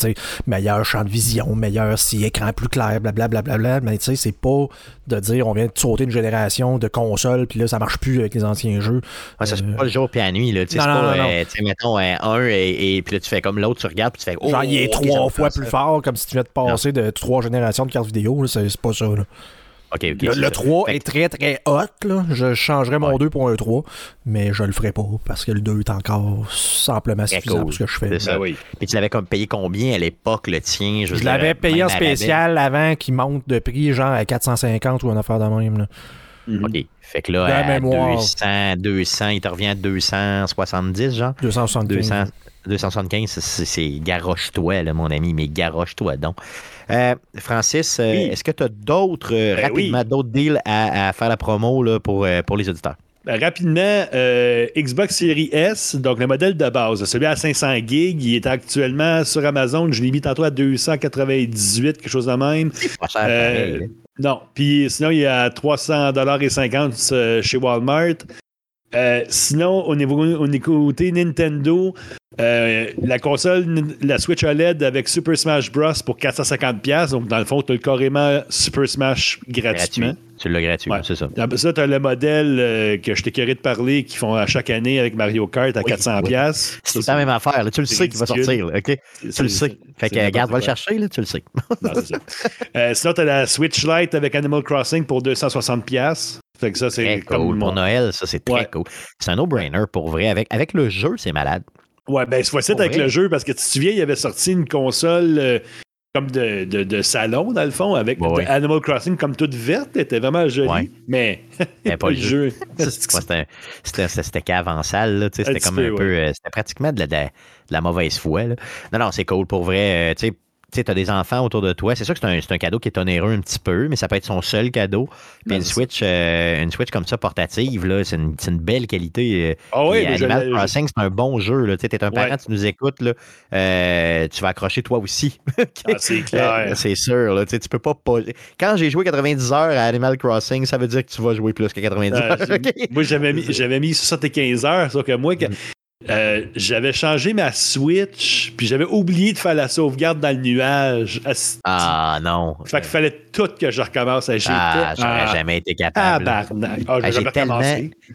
meilleur champ de vision, meilleur si écran plus clair, blablabla. Bla, bla, bla, mais c'est pas de dire on vient de sauter une génération de consoles, puis là, ça marche plus avec les anciens jeux. Ouais, ça se Euh, pas le jour puis la nuit. Là. Non, c'est non, pas, non, euh, mettons, euh, un et, et puis là, tu fais comme l'autre, tu regardes puis tu fais. Oh, Genre, il est trois fois plus ça. fort, comme si tu viens de passer de trois de cartes vidéo. C'est pas ça. Là. Le, c'est le ça. 3 Fait est très très hot. Là. Je changerais mon Ouais. 2 pour un 3, mais je le ferai pas parce que le 2 est encore simplement suffisant pour ce que je fais. Ça. Oui. Puis tu l'avais comme payé combien à l'époque, le tien? Je l'avais payé en spécial avant qu'il monte de prix, genre à 450 ou une affaire de même. Là. Mhm. OK. Fait que là, à mémoire. 200, 200, il te revient à 270, genre? 275. 200, 275, c'est- garoche-toi, là, mon ami, mais garoche-toi donc. Euh, Francis, euh, Oui. est-ce que tu as d'autres, euh, Ben rapidement, d'autres deals à, à faire la promo là, pour, pour les auditeurs? Ben, rapidement, euh, Xbox Series S, donc le modèle de base, celui à 500 gigs, il est actuellement sur Amazon. Je l'ai mis tantôt à 298, quelque chose de même. Pas cher, Euh, pareil, là. Non. Puis sinon, il est à 300,50$ euh, chez Walmart. Euh, sinon, au niveau, au niveau côté Nintendo, euh, la console, la Switch OLED avec Super Smash Bros. pour 450$. Donc, dans le fond, tu as carrément Super Smash gratuitement. gratuit. Tu l'as gratuit, Ouais. c'est ça. Ça, tu as le modèle euh, que je t'ai curé de parler qui font à chaque année avec Mario Kart à Oui, 400$. oui. pièces. C'est la même affaire. là. Tu le sais qu'il va sortir. là, OK? Tu le sais. Fait que, euh, garde, va le chercher, là, tu le sais. Non, ça. Sinon, tu as la Switch Lite avec Animal Crossing pour 260$. Fait que ça, c'est cool. mon- Pour Noël, ça, c'est très Ouais. cool. C'est un no-brainer pour vrai. Avec, avec le jeu, c'est malade. Ouais, ben, c'est facile Pour avec vrai. le jeu parce que tu te souviens, il avait sorti une console euh, comme de, de, de salon, dans le fond, avec Ouais, ouais. Animal Crossing comme toute verte. Elle était vraiment jolie, mais Mais pas le jeu. C'était cave en salle. C'était comme peu, un peu. euh, C'était pratiquement de la, de la- de la mauvaise foi. là. Non, non, c'est cool pour vrai. euh, tu sais, tu as des enfants autour de toi. C'est sûr que c'est un, un cadeau qui est onéreux un petit peu, mais ça peut être son seul cadeau. Puis Ben, une Switch, euh, une Switch comme ça portative, là, c'est une, une belle qualité. euh, Ah oui, Animal Crossing, c'est un bon jeu. Tu es un parent, Ouais. tu nous écoutes. Là, euh, tu vas accrocher toi aussi. Ah, c'est clair. C'est sûr. Là, tu peux pas, pas- Quand j'ai joué 90 heures à Animal Crossing, ça veut dire que tu vas jouer plus que 90 Euh, heures. Moi, j'avais mis, mis 75 heures, sauf que moi, que- euh, j'avais changé ma Switch, puis j'avais oublié de faire la sauvegarde dans le nuage. Ah non. Fait qu'il fallait tout que je recommence. J'ai Ah, j'aurais ah, jamais été capable. Ah, Ah, j'ai tellement,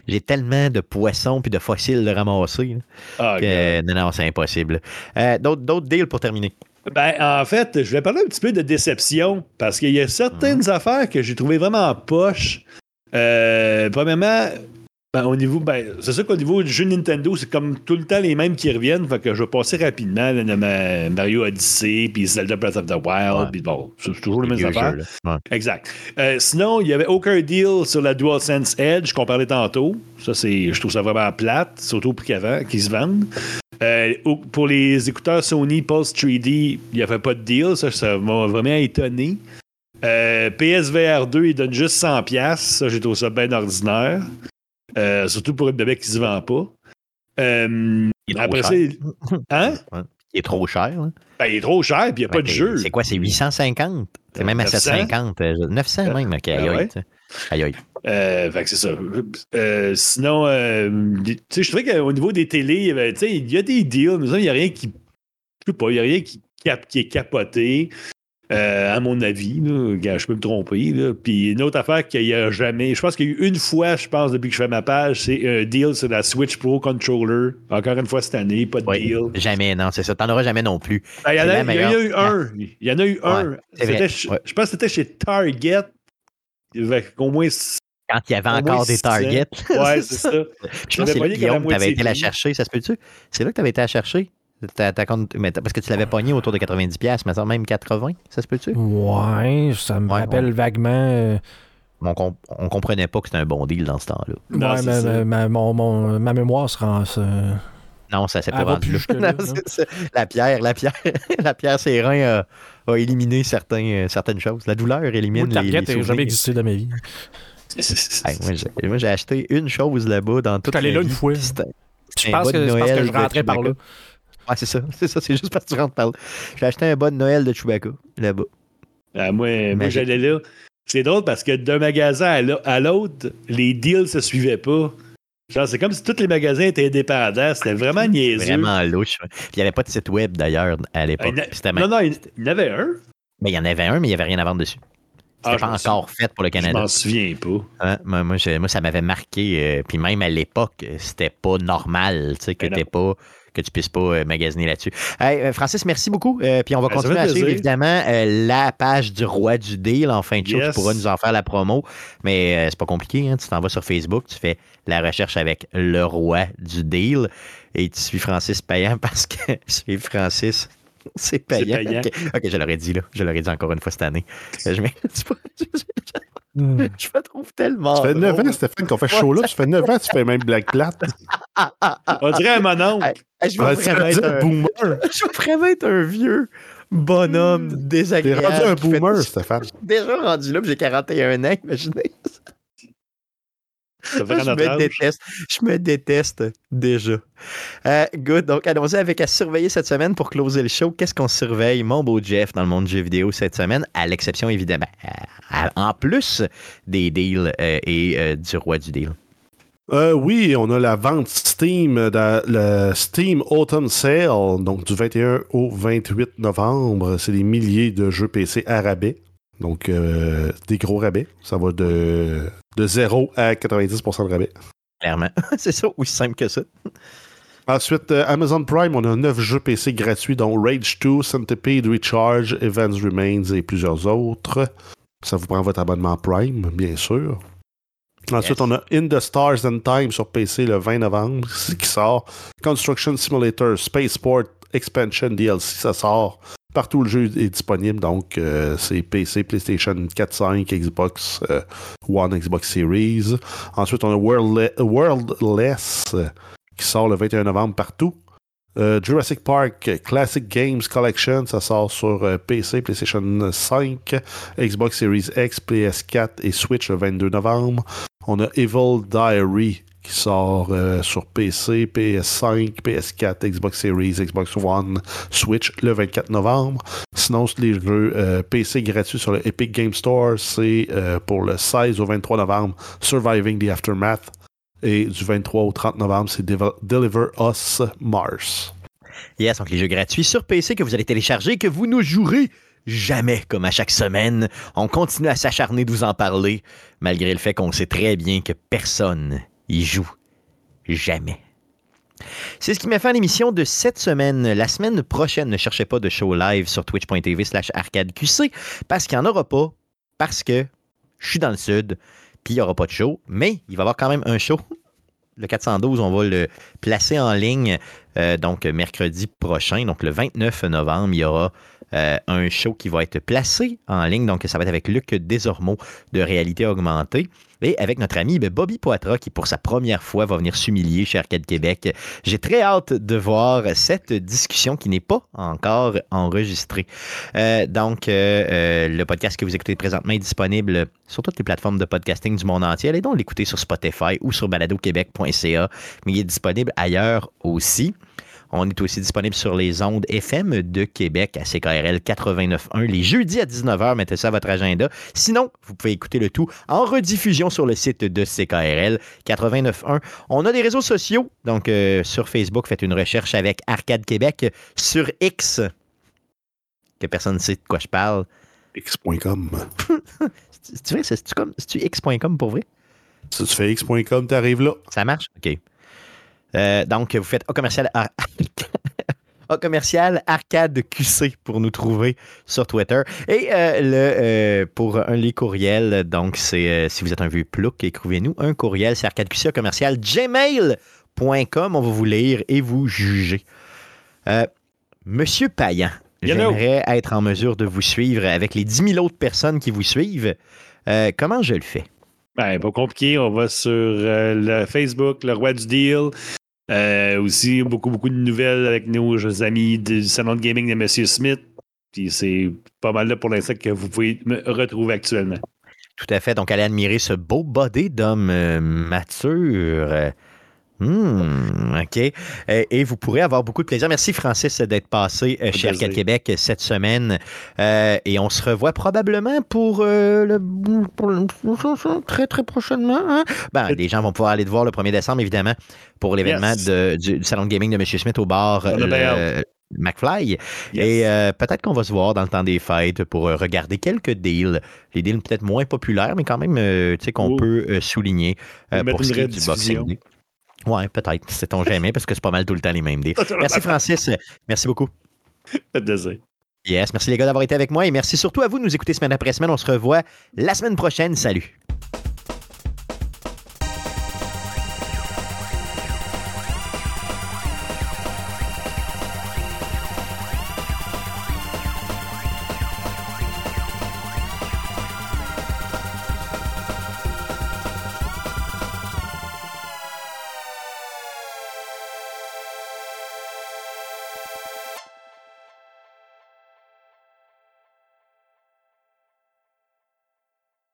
j'ai tellement de poissons puis de fossiles de ramasser là, Ah, que non, non, c'est impossible. Euh, d'autres, d'autres deals pour terminer? Ben, en fait, je vais parler un petit peu de déception parce qu'il y a certaines Mhm. affaires que j'ai trouvées vraiment en poche. Euh, premièrement, ben, au niveau, ben, c'est sûr qu'au niveau du jeu Nintendo, c'est comme tout le temps les mêmes qui reviennent. Fait que je vais passer rapidement là, ma- Mario Odyssey, puis Zelda Breath of the Wild, Ouais. puis bon, c'est toujours les mêmes affaires. Ouais. Exact. Euh, sinon, il y avait aucun deal sur la DualSense Edge qu'on parlait tantôt. Ça, c'est, je trouve ça vraiment plate, surtout pour qu'avant, qu'ils se vendent. Euh, pour les écouteurs Sony Pulse 3D, il n'y avait pas de deal. Ça, ça m'a vraiment étonné. Euh, PSVR 2, il donne juste 100$. piastres. Ça, j'ai trouvé ça bien ordinaire. Euh, surtout pour une bébé qui se vend pas. Euh, Il est trop après cher. il- hein? Il est trop cher. là. Ben, il est trop cher, puis il n'y a pas de jeu. C'est quoi, c'est 850? C'est même à 900? 750. euh, 900 même. OK, aïe, Ah aïe. ouais? Aïe, aïe. Euh, fait que c'est ça. Euh, sinon, euh, tu sais, je trouvais qu'au niveau des télés, il y avait- tu sais, il y a des deals, mais ça, il n'y a rien qui. Je sais pas, il n'y a rien qui, cap- qui est capoté, euh, à mon avis. là. Je peux me tromper. là. Puis une autre affaire qu'il n'y a jamais. Je pense qu'il y a eu une fois, je pense, depuis que je fais ma page, c'est un deal sur la Switch Pro Controller. Encore une fois cette année, pas de deal. Jamais, non, c'est ça. T'en auras jamais non plus. Ben, il y en a, la il y en a meilleure. eu un. Il y en a eu un. Ouais. Je pense que c'était chez Target. Au moins. Quand il y avait encore des 600. Targets. Ouais, c'est ça. Je pense que c'est là, Guillaume, tu avais été la chercher, ça se peut-tu? C'est là que tu avais été la chercher? Ta- ta compte- mais parce que tu l'avais pogné autour de 90$, mais ça même 80$, ça se peut-tu? Ouais, ça me Ouais, rappelle vaguement. euh, On, com- on comprenait pas que c'était un bon deal dans ce temps-là. Non, ouais, ma, ma- ma- mon- mon- ma mémoire se rend. se- Non, ça s'est pas rendu là. Non. La pierre, la pierre, la pierre Sérin a, a éliminé certains, euh, certaines choses. La douleur élimine le les, Target les n'a jamais existé de ma vie. Hey, moi, j'ai- acheté une chose là-bas dans toute ma là une fois. Je Un pense que parce que Noël je rentrais par là. Ouais, c'est ça. C'est ça, c'est juste parce que tu rentres par là. J'ai acheté un bas de Noël de Chewbacca, là-bas. Ah, moi, moi j'allais là. C'est drôle parce que d'un magasin à l'au- à l'autre, les deals se suivaient pas. Genre, c'est comme si tous les magasins étaient indépendants. C'était vraiment niaiseux. Vraiment louche. Puis il n'y avait pas de site web d'ailleurs à l'époque. C'était Non, non, il y en avait un. Mais il y en avait un, mais il n'y avait rien à vendre dessus. C'était Ah, je pas encore fait pour le Je Canada. m'en souviens pas. Hein, moi, moi, j'ai- moi, ça m'avait marqué. euh, puis même à l'époque, euh, c'était pas normal tu sais, que, Ben t'aies pas, que tu puisses pas euh, magasiner là-dessus. Hey, euh, Francis, merci beaucoup. Euh, puis on va Ben, continuer à suivre évidemment euh, la page du roi du deal en fin de show. Yes. Tu pourras nous en faire la promo. Mais euh, c'est pas compliqué. hein. Tu t'en vas sur Facebook, tu fais la recherche avec le roi du deal et tu suis Francis payant parce que suivre Francis. C'est payant. payant. OK, Ok, je l'aurais dit, là. Je l'aurais dit encore une fois cette année. Je, Hmm. je me trouve tellement. Ça fait 9 drôle. ans, Stéphane, qu'on fait ce show-là. Ça fait 9 ans tu fais même Black Plate. On dirait un mononcle. Hey, hey, je, vais vraiment être un, boomer. je vais vraiment être un vieux bonhomme T'es désagréable. rendu un fait- boomer, Stéphane. Je suis déjà rendu là, puis j'ai 41 ans, imaginez. Ça fait je me âge. déteste. Je me déteste déjà. Euh, good. Donc, allons-y avec à surveiller cette semaine pour closer le show. Qu'est-ce qu'on surveille, mon beau Jeff, dans le monde du jeu vidéo cette semaine, à l'exception, évidemment, euh, à- en plus des deals euh, et euh, du roi du deal. Euh, oui, on a la vente Steam, dans le Steam Autumn Sale, donc du 21 au 28 novembre. C'est des milliers de jeux PC à rabais. Donc, euh, des gros rabais. Ça va de, de 0 à 90% de rabais. Clairement. C'est ça, aussi simple que ça. Ensuite, euh, Amazon Prime, on a 9 jeux PC gratuits, dont Rage 2, Centipede, Recharge, Events Remains et plusieurs autres. Ça vous prend votre abonnement Prime, bien sûr. Ensuite, Yes. on a In the Stars and Time sur PC le 20 novembre, qui sort. Construction Simulator, Spaceport Expansion DLC, ça sort. Partout le jeu est disponible, donc euh, c'est PC, PlayStation 4, 5, Xbox euh, One, Xbox Series. Ensuite, on a Worldle- Worldless qui sort le 21 novembre partout. Euh, Jurassic Park Classic Games Collection, ça sort sur euh, PC, PlayStation 5, Xbox Series X, PS4 et Switch le 22 novembre. On a Evil Diary qui sort euh, sur PC, PS5, PS4, Xbox Series, Xbox One, Switch le 24 novembre. Sinon, les jeux euh, PC gratuits sur le Epic Game Store, c'est euh, pour le 16 au 23 novembre Surviving the Aftermath. Et du 23 au 30 novembre, c'est Deliver Us Mars. Yes, donc les jeux gratuits sur PC que vous allez télécharger, que vous ne jouerez jamais comme à chaque semaine. On continue à s'acharner de vous en parler, malgré le fait qu'on sait très bien que personne y joue. Jamais. C'est ce qui m'a fait l'émission de cette semaine. La semaine prochaine, ne cherchez pas de show live sur twitch.tv slash arcadeqc parce qu'il n'y en aura pas, parce que je suis dans le sud, puis il n'y aura pas de show, mais il va y avoir quand même un show. Le 412, on va le placer en ligne euh, donc mercredi prochain, donc le 29 novembre, il y aura euh, un show qui va être placé en ligne. Donc, ça va être avec Luc Desormeaux de Réalité Augmentée et avec notre ami ben, Bobby Poitras qui, pour sa première fois, va venir s'humilier chez Arcade Québec. J'ai très hâte de voir cette discussion qui n'est pas encore enregistrée. Euh, donc, euh, le podcast que vous écoutez présentement est disponible sur toutes les plateformes de podcasting du monde entier. Allez donc l'écouter sur Spotify ou sur baladoquebec.ca, mais il est disponible ailleurs aussi. On est aussi disponible sur les ondes FM de Québec à CKRL 89.1 les jeudis à 19h. Mettez ça à votre agenda. Sinon, vous pouvez écouter le tout en rediffusion sur le site de CKRL 89.1. On a des réseaux sociaux. Donc, euh, sur Facebook, faites une recherche avec Arcade Québec. Sur X, que personne ne sait de quoi je parle. X.com. c'est tu X.com pour vrai? Si tu fais X.com, tu arrives là. Ça marche? OK. Euh, donc, vous faites au commercial, commercial Arcade QC pour nous trouver sur Twitter. Et euh, le, euh, pour un les courriels, donc c'est si vous êtes un vieux plouc, écrivez-nous un courriel, c'est arcadeqc commercial gmail.com. On va vous lire et vous juger. Monsieur Payan, j'aimerais être en mesure de vous suivre avec les 10 000 autres personnes qui vous suivent. comment je le fais? Ben, pas compliqué. On va sur le Facebook, le roi du deal. Euh, aussi, beaucoup, beaucoup de nouvelles avec nos amis du salon de gaming de M. Smith. Puis c'est pas mal là pour l'instant que vous pouvez me retrouver actuellement. Tout à fait. Donc, allez admirer ce beau body d'homme euh, mature. Hmm, OK. Et, vous pourrez avoir beaucoup de plaisir. Merci, Francis, d'être passé euh, chez Arcade Québec cette semaine. Euh, et on se revoit probablement pour, euh, le, très, très prochainement. Hein? Ben, les gens vont pouvoir aller te voir le 1er décembre, évidemment, pour l'événement du, Salon de gaming de M. Smith au bar. McFly. Et peut-être qu'on va se voir dans le temps des fêtes pour regarder quelques deals. Les deals peut-être moins populaires, mais quand même, tu sais, qu'on peut souligner pour ce qui est du boxing. Ouais, peut-être. C'est ton jamais parce que c'est pas mal tout le temps les mêmes deals. Merci, Francis. Merci beaucoup. Yes, merci les gars d'avoir été avec moi et merci surtout à vous de nous écouter semaine après semaine. On se revoit la semaine prochaine. Salut.